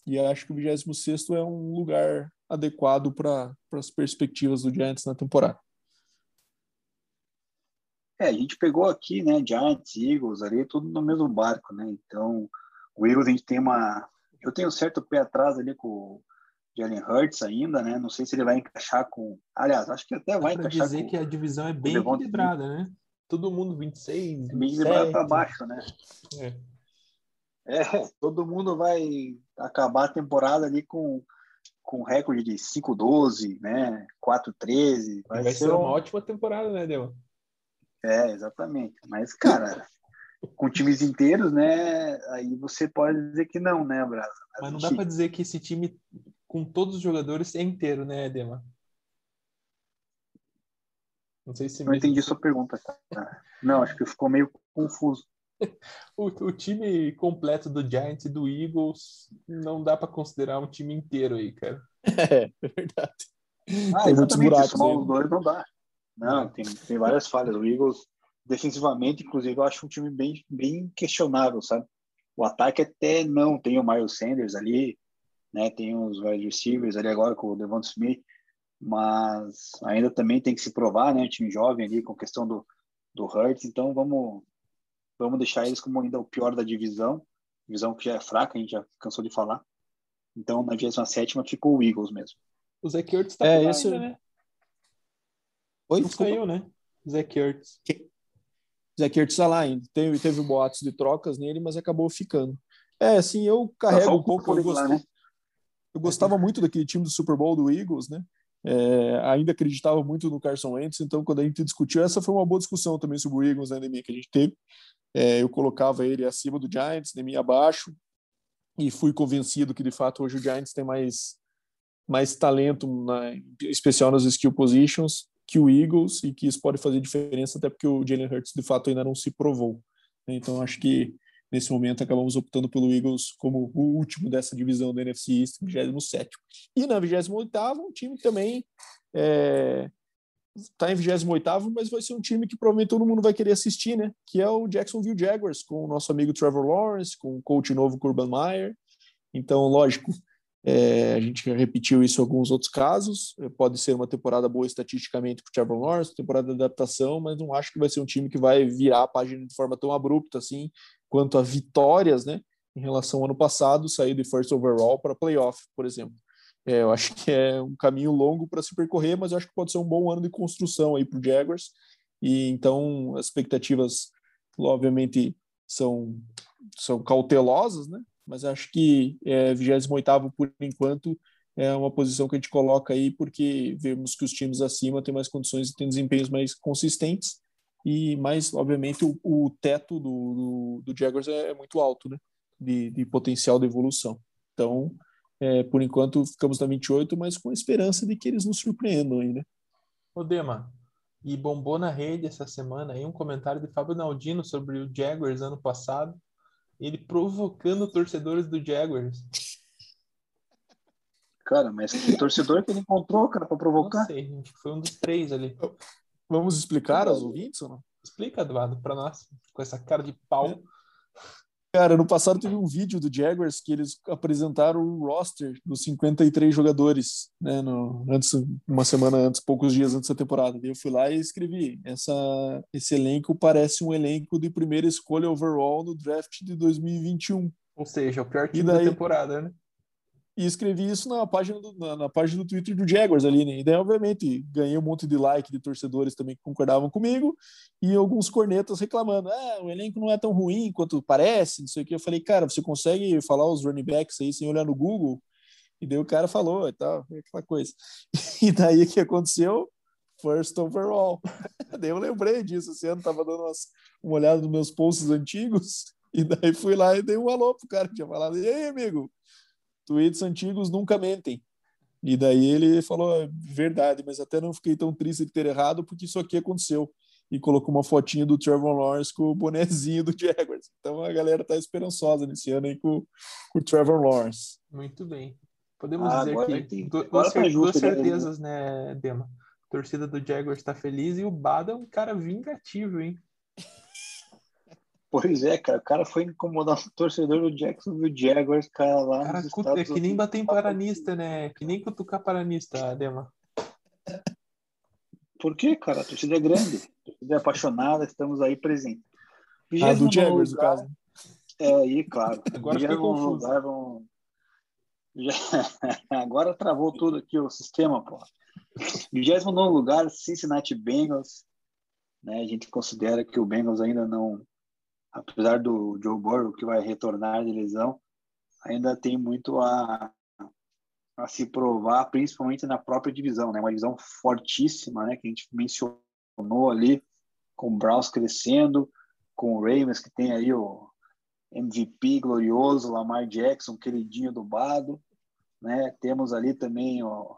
e acho que o 26 é um lugar adequado para as perspectivas do Giants na temporada. É, a gente pegou aqui, né, Giants, Eagles ali, tudo no mesmo barco, né? Então, o Eagles a gente tem uma. Eu tenho um certo pé atrás ali com Jalen Hurts ainda, né? Não sei se ele vai encaixar com. Aliás, acho que até vai Dá encaixar dizer com. que a divisão é bem equilibrada, né? Todo mundo 26, É bem 27. lembrado para baixo, né? É. É, todo mundo vai acabar a temporada ali com, com recorde de 5-12, né? 4-13. E Vai, Vai, ser ser um- uma ótima temporada, né, Dema? É, exatamente. Mas, cara, com times inteiros, né? Aí você pode dizer que não, né, Brasa? Mas a não dá pra dizer que esse time, com todos os jogadores, é inteiro, né, Dema? Não sei se Não entendi sua pergunta, cara. Não, acho que ficou meio confuso. o, o time completo do Giants e do Eagles não dá pra considerar um time inteiro aí, cara. É, é verdade. Ah, Tem muitos exatamente. buracos os dois não dá. Não, tem, tem várias falhas. O Eagles, defensivamente, inclusive, eu acho um time bem, bem questionável, sabe? O ataque até não. Tem o Miles Sanders ali, né? Tem os wide receivers ali agora com o Devonta Smith, mas ainda também tem que se provar, né? Um time jovem ali com questão do, do Hurts. Então, vamos, vamos deixar eles como ainda o pior da divisão. Divisão que já é fraca, a gente já cansou de falar. Então, na 27 ficou o Eagles mesmo. O Zach Ertz tá É, esse- ainda, né? Oi, Não desculpa. saiu, né? Zach Ertz. Zach Ertz tá lá ainda. Teve, teve boatos de trocas nele, mas acabou ficando. É, assim, eu carrego um pouco. Eu, Cooper lá, né? Eu gostava muito daquele time do Super Bowl do Eagles, né? É, ainda acreditava muito no Carson Wentz, então quando a gente discutiu, essa foi uma boa discussão também sobre o Eagles na endemia que a gente teve. É, eu colocava ele acima do Giants, endemia abaixo, e fui convencido que de fato hoje o Giants tem mais, mais talento, na, especial nas skill positions, que o Eagles, e que isso pode fazer diferença, até porque o Jalen Hurts de fato ainda não se provou. Então acho que nesse momento acabamos optando pelo Eagles como o último dessa divisão do NFC East, 27. E na 28 um time que também está em 28 mas vai ser um time que provavelmente todo mundo vai querer assistir, né? Que é o Jacksonville Jaguars, com o nosso amigo Trevor Lawrence, com o coach novo Urban Meyer. Então, lógico, é, a gente repetiu isso em alguns outros casos. É, Pode ser uma temporada boa estatisticamente para o Trevor Lawrence, temporada de adaptação, mas não acho que vai ser um time que vai virar a página de forma tão abrupta assim quanto a vitórias, né? Em relação ao ano passado, sair de first overall para playoff, por exemplo. É, eu acho que é um caminho longo para se percorrer, mas eu acho que pode ser um bom ano de construção aí para o Jaguars. E então as expectativas, obviamente, são, são cautelosas, né? Mas acho que é, 28 por enquanto é uma posição que a gente coloca aí porque vemos que os times acima têm mais condições e têm desempenhos mais consistentes e mais, obviamente, o, o teto do, do, do Jaguars é, é muito alto, né? De, de potencial de evolução. Então, é, por enquanto, ficamos na 28, mas com a esperança de que eles nos surpreendam aí, né? Ô, Dema, e bombou na rede essa semana aí um comentário de Fábio Naldino sobre o Jaguars ano passado, ele provocando torcedores do Jaguars. Cara, mas que torcedor que ele encontrou, cara, pra Não provocar? sei, acho que foi um dos três ali. Vamos explicar aos ouvintes ou não? Explica, Eduardo, pra nós, com essa cara de pau. Cara, no passado teve um vídeo do Jaguars que eles apresentaram o roster dos 53 jogadores, né, no, antes, uma semana antes, poucos dias antes da temporada. Eu fui lá e escrevi, essa, esse elenco parece um elenco de primeira escolha overall no draft de 2021. Ou seja, o pior time daí? da temporada, né? E escrevi isso na página do, na, na, página do Twitter do Jaguars ali, né? E daí, obviamente, ganhei um monte de like de torcedores também que concordavam comigo e alguns cornetas reclamando: ah, o elenco não é tão ruim quanto parece, não sei o que. Eu falei, cara, você consegue falar os running backs aí sem olhar no Google? E daí o cara falou e tal, aquela coisa. E daí o que aconteceu? First overall. daí eu lembrei disso, esse ano tava dando umas, uma olhada nos meus posts antigos, e daí fui lá e dei um alô pro cara que tinha falado: e aí, amigo? Tweets antigos nunca mentem. E daí ele falou, é verdade, mas até não fiquei tão triste de ter errado, porque isso aqui aconteceu. E colocou uma fotinha do Trevor Lawrence com o bonezinho do Jaguars. Então a galera tá esperançosa nesse ano aí com, com o Trevor Lawrence. Muito bem. Podemos ah, dizer que duas, tá duas certezas, né, Dema? A torcida do Jaguars está feliz e o Bada é um cara vingativo, hein? Pois é, cara. O cara foi incomodar o torcedor do Jacksonville Jaguars, cara, lá cara, nos É que nem bater em paranista, né? Que nem cutucar paranista, Adema. Por quê, cara? A torcida é grande. A torcida é apaixonada, estamos aí presentes. Ah, do Jaguars, no caso. É, aí, claro. Agora fiquei confuso. Lugar, vão... Já... Agora travou tudo aqui o sistema, pô. 29 lugar, Cincinnati Bengals. Né? A gente considera que o Bengals ainda não apesar do Joe Burrow que vai retornar de lesão, ainda tem muito a, a se provar, principalmente na própria divisão, né? Uma divisão fortíssima, né? Que a gente mencionou ali, com o Browns crescendo, com o Ravens que tem aí o MVP glorioso, Lamar Jackson, queridinho do Bado, né? Temos ali também o,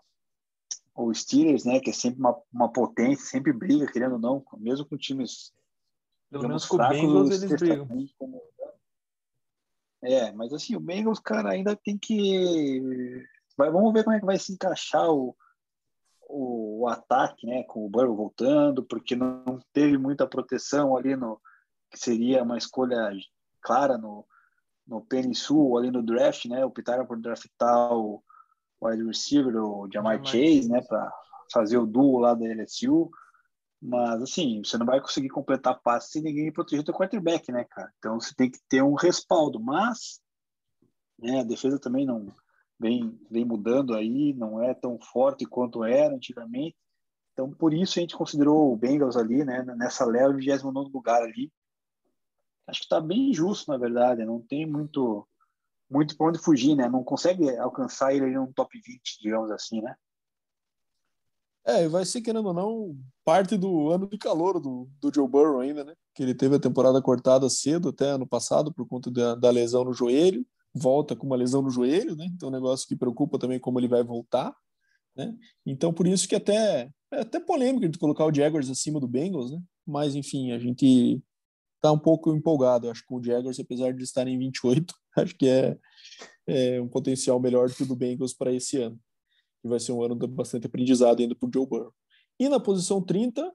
o Steelers, né? Que é sempre uma, uma potência, sempre briga, querendo ou não, mesmo com times pelo menos com o Bengals eles brigam. É, mas assim, o Bengals, cara, ainda tem que. Vai, vamos ver como é que vai se encaixar o, o, o, ataque, né? Com o Burrow voltando, porque não teve muita proteção ali no. que seria uma escolha clara no, no Peninsul, ali no draft, né? Optaram por draftar o wide receiver, o Jamar Chase, né? Para fazer o duo lá da LSU. Mas, assim, você não vai conseguir completar passe sem ninguém proteger o quarterback, né, cara? Então, você tem que ter um respaldo. Mas, né, a defesa também não vem, vem mudando aí, não é tão forte quanto era antigamente. Então, por isso a gente considerou o Bengals ali, né, nessa leva, 29 lugar ali. Acho que está bem justo, na verdade. Não tem muito muito para onde fugir, né? Não consegue alcançar ele no top 20, digamos assim, né? É, vai ser, querendo ou não, parte do ano de calor do, do Joe Burrow ainda, né? Que ele teve a temporada cortada cedo, até ano passado, por conta da, da lesão no joelho. Volta com uma lesão no joelho, né? Então, um negócio que preocupa também como ele vai voltar, né? Então, por isso que até é até polêmico de colocar o Jaguars acima do Bengals, né? Mas, enfim, a gente tá um pouco empolgado, acho, com o Jaguars, apesar de estar em 28, acho que é, é um potencial melhor do que o do Bengals para esse ano que vai ser um ano de bastante aprendizado ainda para o Joe Burrow. E na posição 30,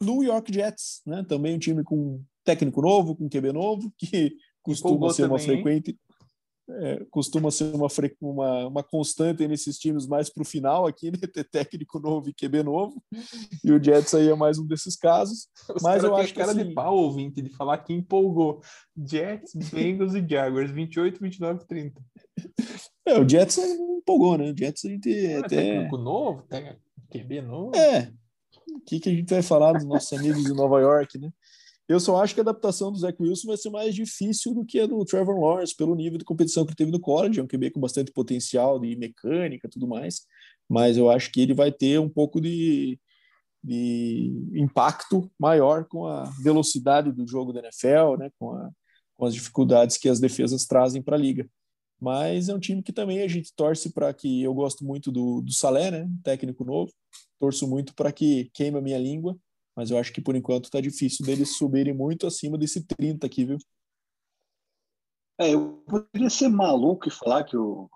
New York Jets, né? também um time com técnico novo, com QB novo, que costuma ser uma frequente. É, costuma ser uma, uma, uma constante nesses times mais para o final aqui, né? ter técnico novo e QB novo. E o Jets aí é mais um desses casos. Os mas eu acho que cara assim... de pau ouvinte de falar que empolgou Jets, Bengals e Jaguars 28, 29, 30. É, o Jets empolgou, né? O Jets a gente é até. Técnico novo, QB novo. É. O que, que a gente vai falar dos nossos amigos de Nova York, né? Eu só acho que a adaptação do Zach Wilson vai ser mais difícil do que a do Trevor Lawrence, pelo nível de competição que ele teve no college. É um QB com bastante potencial de mecânica e tudo mais. Mas eu acho que ele vai ter um pouco de, de impacto maior com a velocidade do jogo da NFL, né? com, a, com as dificuldades que as defesas trazem para a liga. Mas é um time que também a gente torce para que eu gosto muito do, do Salé, né? Técnico novo. Torço muito para que queime a minha língua, mas eu acho que por enquanto está difícil deles subirem muito acima desse 30 aqui, viu? É, eu poderia ser maluco e falar que o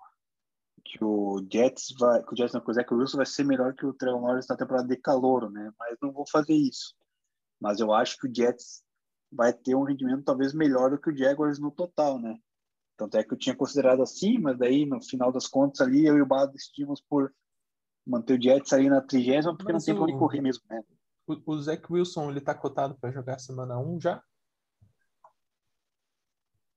que o Jets vai, que o Jets não quiser que o Wilson vai ser melhor que o Trevor Lawrence na temporada de calor, né? Mas não vou fazer isso. Mas eu acho que o Jets vai ter um rendimento talvez melhor do que o Jaguars no total, né? Tanto é que eu tinha considerado assim, mas daí no final das contas ali eu e o Bado decidimos por manter o Jets aí na trigésima, porque mas não tem o... onde correr mesmo, né? O, o Zach Wilson, ele tá cotado para jogar semana 1 já?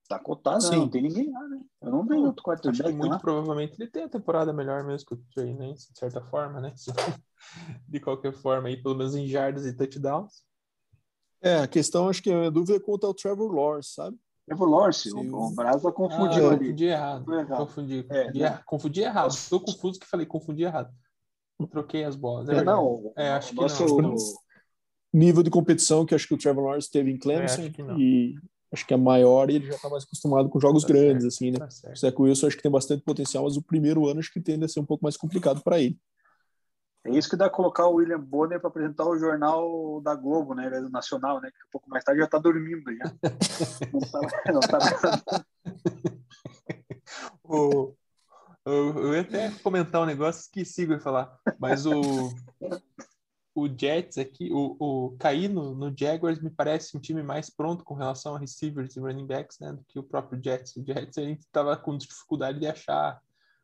Tá cotado, né? Sim. não tem ninguém lá, né? Eu não vejo outro Acho que quarterback muito lá. provavelmente ele tem a temporada melhor mesmo que o Trey Lance, de certa forma, né? De qualquer forma, aí, pelo menos em jardas e touchdowns. É, a questão, acho que a dúvida é quanto ao Trevor Lawrence, sabe? Trevor Lawrence, Sim. o, o Brasa Ah, confundiu eu ali. confundi errado. Errado. Confundi, É, confundi, né? confundi errado. Estou confuso que falei, confundi errado. Troquei as bolas. É, É, não, É, acho que nosso, não. Nível de competição que acho que o Trevor Lawrence teve em É, Clemson acho e acho que é maior e ele já tá mais acostumado com jogos Tá grandes, certo, assim, né? Tá O. Zach Wilson acho que tem bastante potencial, mas o primeiro ano acho que tende a ser um pouco mais complicado para ele. É isso que dá colocar o William Bonner para apresentar o jornal da Globo, né? invés do Nacional, né? Que um pouco mais tarde já tá dormindo já. Não tá, não tá- O- eu, eu ia até comentar um negócio, esqueci de falar. Mas o, o Jets aqui, o, o cair no, no Jaguars me parece um time mais pronto com relação a receivers e running backs, né? Do que o próprio Jets. O Jets a gente estava com dificuldade de achar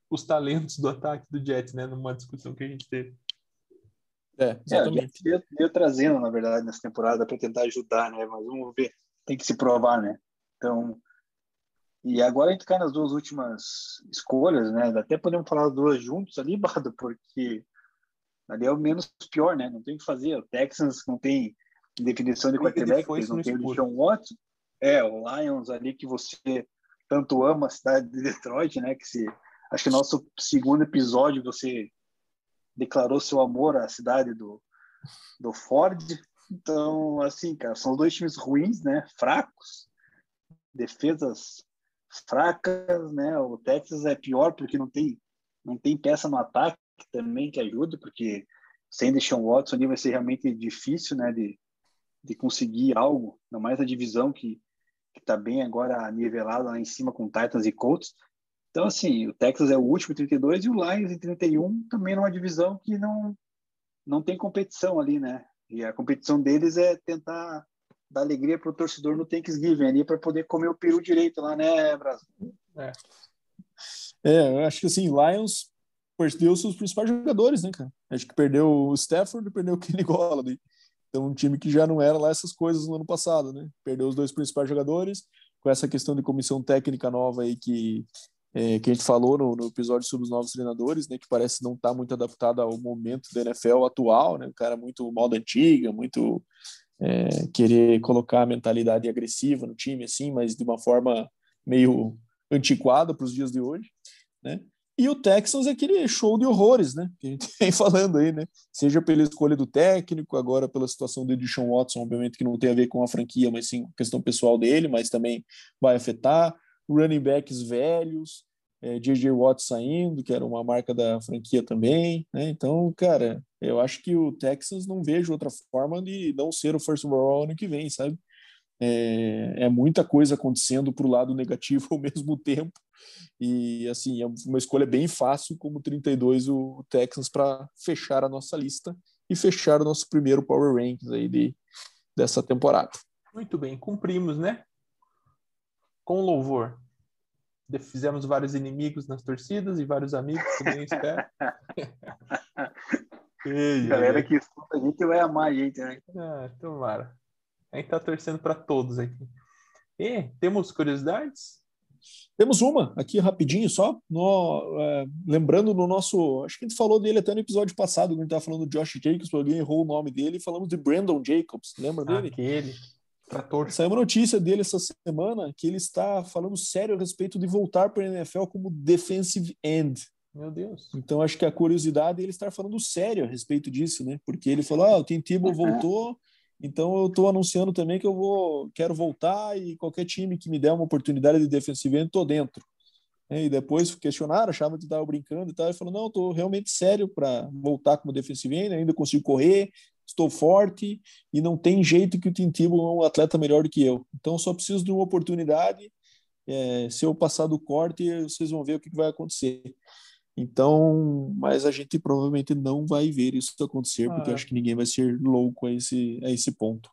os talentos do ataque do Jets, né? Numa discussão que a gente teve. É, É, exatamente. Jets veio, veio trazendo, na verdade, nessa temporada para tentar ajudar, né? Mas vamos ver. Tem que se provar, né? Então. E agora a gente cai nas duas últimas escolhas, né? Até podemos falar as duas juntos ali, Bado, porque ali é o menos pior, né? Não tem o que fazer. O Texans não tem definição de quarterback, eles não tem o. Deshaun Watson. É, o Lions ali que você tanto ama, a cidade de Detroit, né? Que se, acho que no nosso segundo episódio você declarou seu amor à cidade do, do Ford. Então, assim, cara, são dois times ruins, né? Fracos, defesas fracas, né? O Texas é pior porque não tem não tem peça no ataque também que ajuda, porque sem Deshaun Watson ali vai ser realmente difícil, né? De, de conseguir algo, ainda mais a divisão que está bem agora nivelada lá em cima com Titans e Colts. Então, assim, o Texas é o último em 32 e o Lions em 31 também numa divisão que não, não tem competição ali, né? E a competição deles é tentar dar alegria para o torcedor no Thanksgiving ali para poder comer o peru direito lá, né, Brasil? É, eu acho que assim, Lions perdeu seus principais jogadores, né, cara? Acho que perdeu o Stafford e perdeu o Kenny Golladay. Então, um time que já não era lá essas coisas no ano passado, né? Perdeu os dois principais jogadores, com essa questão de comissão técnica nova aí que, é, que a gente falou no, no episódio sobre os novos treinadores, né? Que parece não estar muito adaptado ao momento da NFL atual, né? O cara muito moda antiga, muito é, querer colocar a mentalidade agressiva no time, assim, mas de uma forma meio antiquada para os dias de hoje, né? E o Texans é aquele show de horrores, né? Que a gente vem falando aí, né? Seja pela escolha do técnico, agora pela situação do Deshaun Watson, obviamente que não tem a ver com a franquia, mas sim questão pessoal dele, mas também vai afetar. Running backs velhos, é, J.J. Watt saindo, que era uma marca da franquia também, né? Então, cara, eu acho que o Texans não vejo outra forma de não ser o first overall ano que vem, sabe? É, é muita coisa acontecendo para o lado negativo ao mesmo tempo. E assim, é uma escolha bem fácil, como 32 o Texans para fechar a nossa lista e fechar o nosso primeiro Power Rankings aí de, dessa temporada. Muito bem, cumprimos, né? Com louvor. Fizemos vários inimigos nas torcidas e vários amigos também, espero. Ei, Galera que escuta a gente vai amar a gente, né? Ah, tomara. A gente tá torcendo para todos aqui. E temos curiosidades? Temos uma aqui rapidinho só, no, é, lembrando no nosso, acho que a gente falou dele até no episódio passado, quando a gente estava falando do Josh Jacobs, alguém errou o nome dele, e falamos de Brandon Jacobs, lembra dele? Aquele. Trator. Saiu uma notícia dele essa semana que ele está falando sério a respeito de voltar para a NFL como defensive end. Meu Deus. Então acho que a curiosidade é ele estar falando sério a respeito disso, né? Porque ele falou: "Ah, o Tim Tebow voltou, então eu estou anunciando também que eu vou quero voltar e qualquer time que me der uma oportunidade de defensive end, tô dentro". É, E depois questionaram, achavam que estava brincando e tal, ele falou: "Não, estou realmente sério para voltar como defensive end, ainda consigo correr, estou forte e não tem jeito que o Tim Tebow é um atleta melhor do que eu. Então só preciso de uma oportunidade. É, se eu passar do corte, vocês vão ver o que vai acontecer. Então, mas a gente provavelmente não vai ver isso acontecer, porque Ah. eu acho que ninguém vai ser louco a esse, a esse ponto.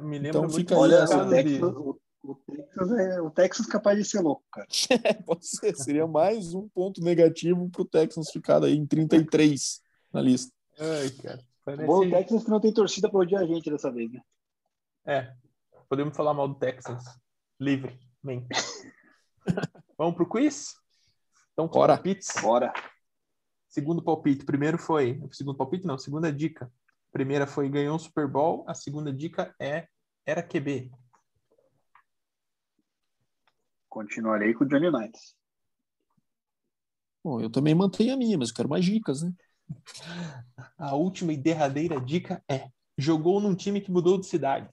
Me lembra Então muito fica aí Olha, o de- Texas, o, o Texas é o Texas capaz de ser louco, cara. Pode ser, seria mais um ponto negativo para o Texans ficar aí em 33 na lista. Ai, cara. Parece... Bom, o Texas que não tem torcida para odiar a gente dessa vez, né? É. Podemos falar mal do Texas. Livre. Amém. Vamos pro quiz? Então, Bora. palpites. Bora. Segundo palpite. Primeiro foi. Segundo palpite, não. Segunda dica. Primeira foi ganhou um Super Bowl. A segunda dica é era QB. Continuarei com o Johnny Unitas. Bom, eu também mantenho a minha, mas eu quero mais dicas, né? A última e derradeira dica é: jogou num time que mudou de cidade.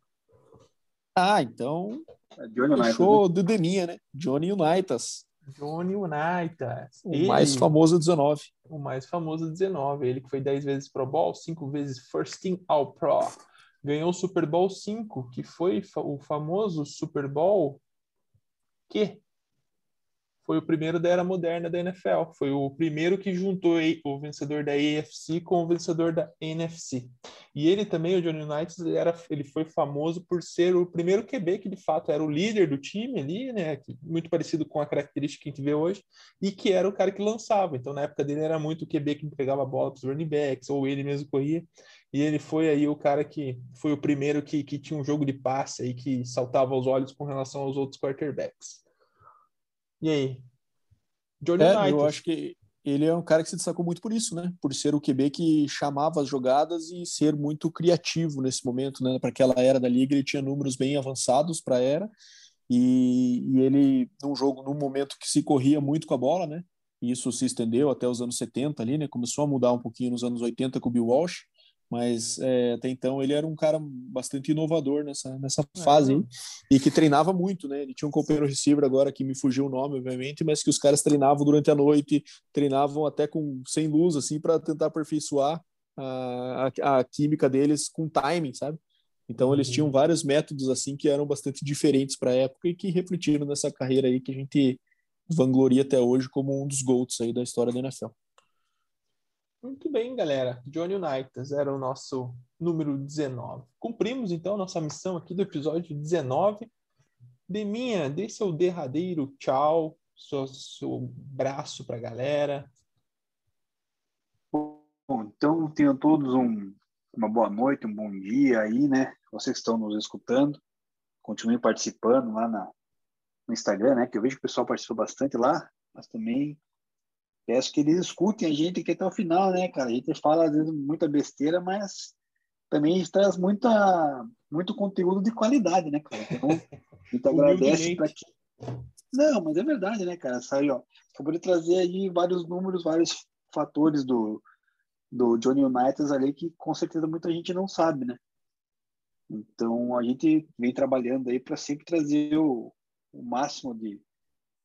Ah, então É Johnny fechou de deminha, né? Johnny Unitas, Johnny Unitas. o Ele, mais famoso 19. o mais famoso 19. Ele que foi 10 vezes Pro Bowl, 5 vezes First Team All Pro. Ganhou o Super Bowl 5, que foi o famoso Super Bowl que foi o primeiro da era moderna da NFL. Foi o primeiro que juntou o vencedor da AFC com o vencedor da NFC. E ele também, o Johnny Unitas, ele, era, ele foi famoso por ser o primeiro QB que de fato era o líder do time ali, né? Muito parecido com a característica que a gente vê hoje, e que era o cara que lançava. Então, na época dele, era muito o QB que entregava a bola para os running backs, ou ele mesmo corria. E ele foi aí o cara que foi o primeiro que, que tinha um jogo de passe aí que saltava aos olhos com relação aos outros quarterbacks. E aí? Johnny É, Unitas. eu acho que ele é um cara que se destacou muito por isso, né? Por ser o QB que chamava as jogadas e ser muito criativo nesse momento, né? Para aquela era da liga, ele tinha números bem avançados para a era e, e ele num jogo, num momento que se corria muito com a bola, né? E isso se estendeu até os anos 70 ali, né? Começou a mudar um pouquinho nos anos 80 com o Bill Walsh, mas é, até então ele era um cara bastante inovador nessa, nessa fase aí, e que treinava muito, né? Ele tinha um companheiro receiver agora que me fugiu o nome, obviamente, mas que os caras treinavam durante a noite, treinavam até com sem luz, assim, para tentar aperfeiçoar a, a, a química deles com timing, sabe? Então eles Uhum. tinham vários métodos assim que eram bastante diferentes para a época e que refletiram nessa carreira aí que a gente vangloria até hoje como um dos GOATs aí da história da NFL. Muito bem, galera. Johnny Unitas era o nosso número 19. Cumprimos, então, nossa missão aqui do episódio 19. Deminha, dê seu derradeiro tchau, seu, seu braço para a galera. Bom, então tenham todos um, uma boa noite, um bom dia aí, né? Vocês que estão nos escutando, continuem participando lá na, no Instagram, né? Que eu vejo que o pessoal participa bastante lá, mas também peço que eles escutem a gente aqui até o final, né, cara? A gente fala às vezes muita besteira, mas também a gente traz muita, muito conteúdo de qualidade, né, cara? Então, a gente agradece para que. Não, mas é verdade, né, cara? Saiu, ó. Acabou de trazer aí vários números, vários fatores do, do Johnny Unitas ali que com certeza muita gente não sabe, né? Então a gente vem trabalhando aí para sempre trazer o, o máximo de,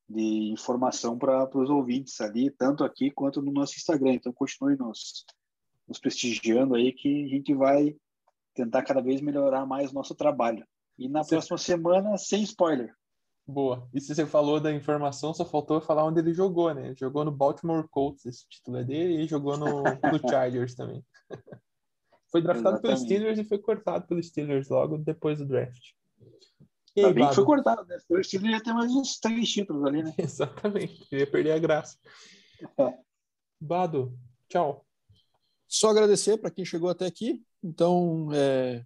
de informação para os ouvintes ali, tanto aqui quanto no nosso Instagram. Então continue nos, nos prestigiando aí que a gente vai tentar cada vez melhorar mais o nosso trabalho. E na próxima semana, sem spoiler. Boa. E se você falou da informação, só faltou falar onde ele jogou, né? Jogou no Baltimore Colts, esse título é dele, e jogou no, no Chargers também. Foi draftado pelos Exatamente. Steelers e foi cortado pelos Steelers logo depois do draft. E aí, bem que foi Bado? cortado, né? Foi o Steelers ia ter mais uns três títulos ali, né? Exatamente. Ia perder a graça. É. Bado, tchau. Só agradecer para quem chegou até aqui. Então,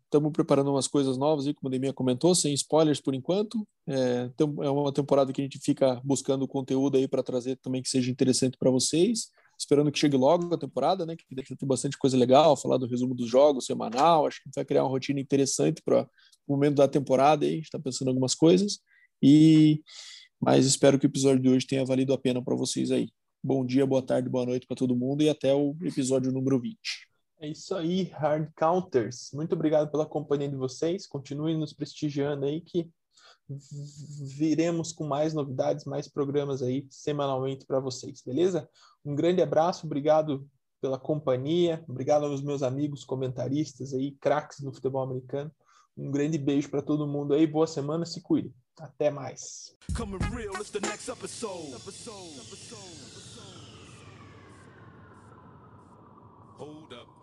estamos preparando umas coisas novas aí, como a Deminha comentou, sem spoilers por enquanto. É, tem- é uma temporada que a gente fica buscando conteúdo aí para trazer também que seja interessante para vocês. Esperando que chegue logo a temporada, né? Que deve ter bastante coisa legal, falar do resumo dos jogos semanal. Acho que vai criar uma rotina interessante para o momento da temporada aí. A gente está pensando em algumas coisas. E mas espero que o episódio de hoje tenha valido a pena para vocês aí. Bom dia, boa tarde, boa noite para todo mundo e até o episódio número 20. É isso aí, Hard Counters. Muito obrigado pela companhia de vocês. Continuem nos prestigiando aí que viremos com mais novidades, mais programas aí semanalmente para vocês, beleza? Um grande abraço, obrigado pela companhia, obrigado aos meus amigos comentaristas aí, craques do futebol americano. Um grande beijo para todo mundo aí, boa semana, se cuide. Até mais. Hold up.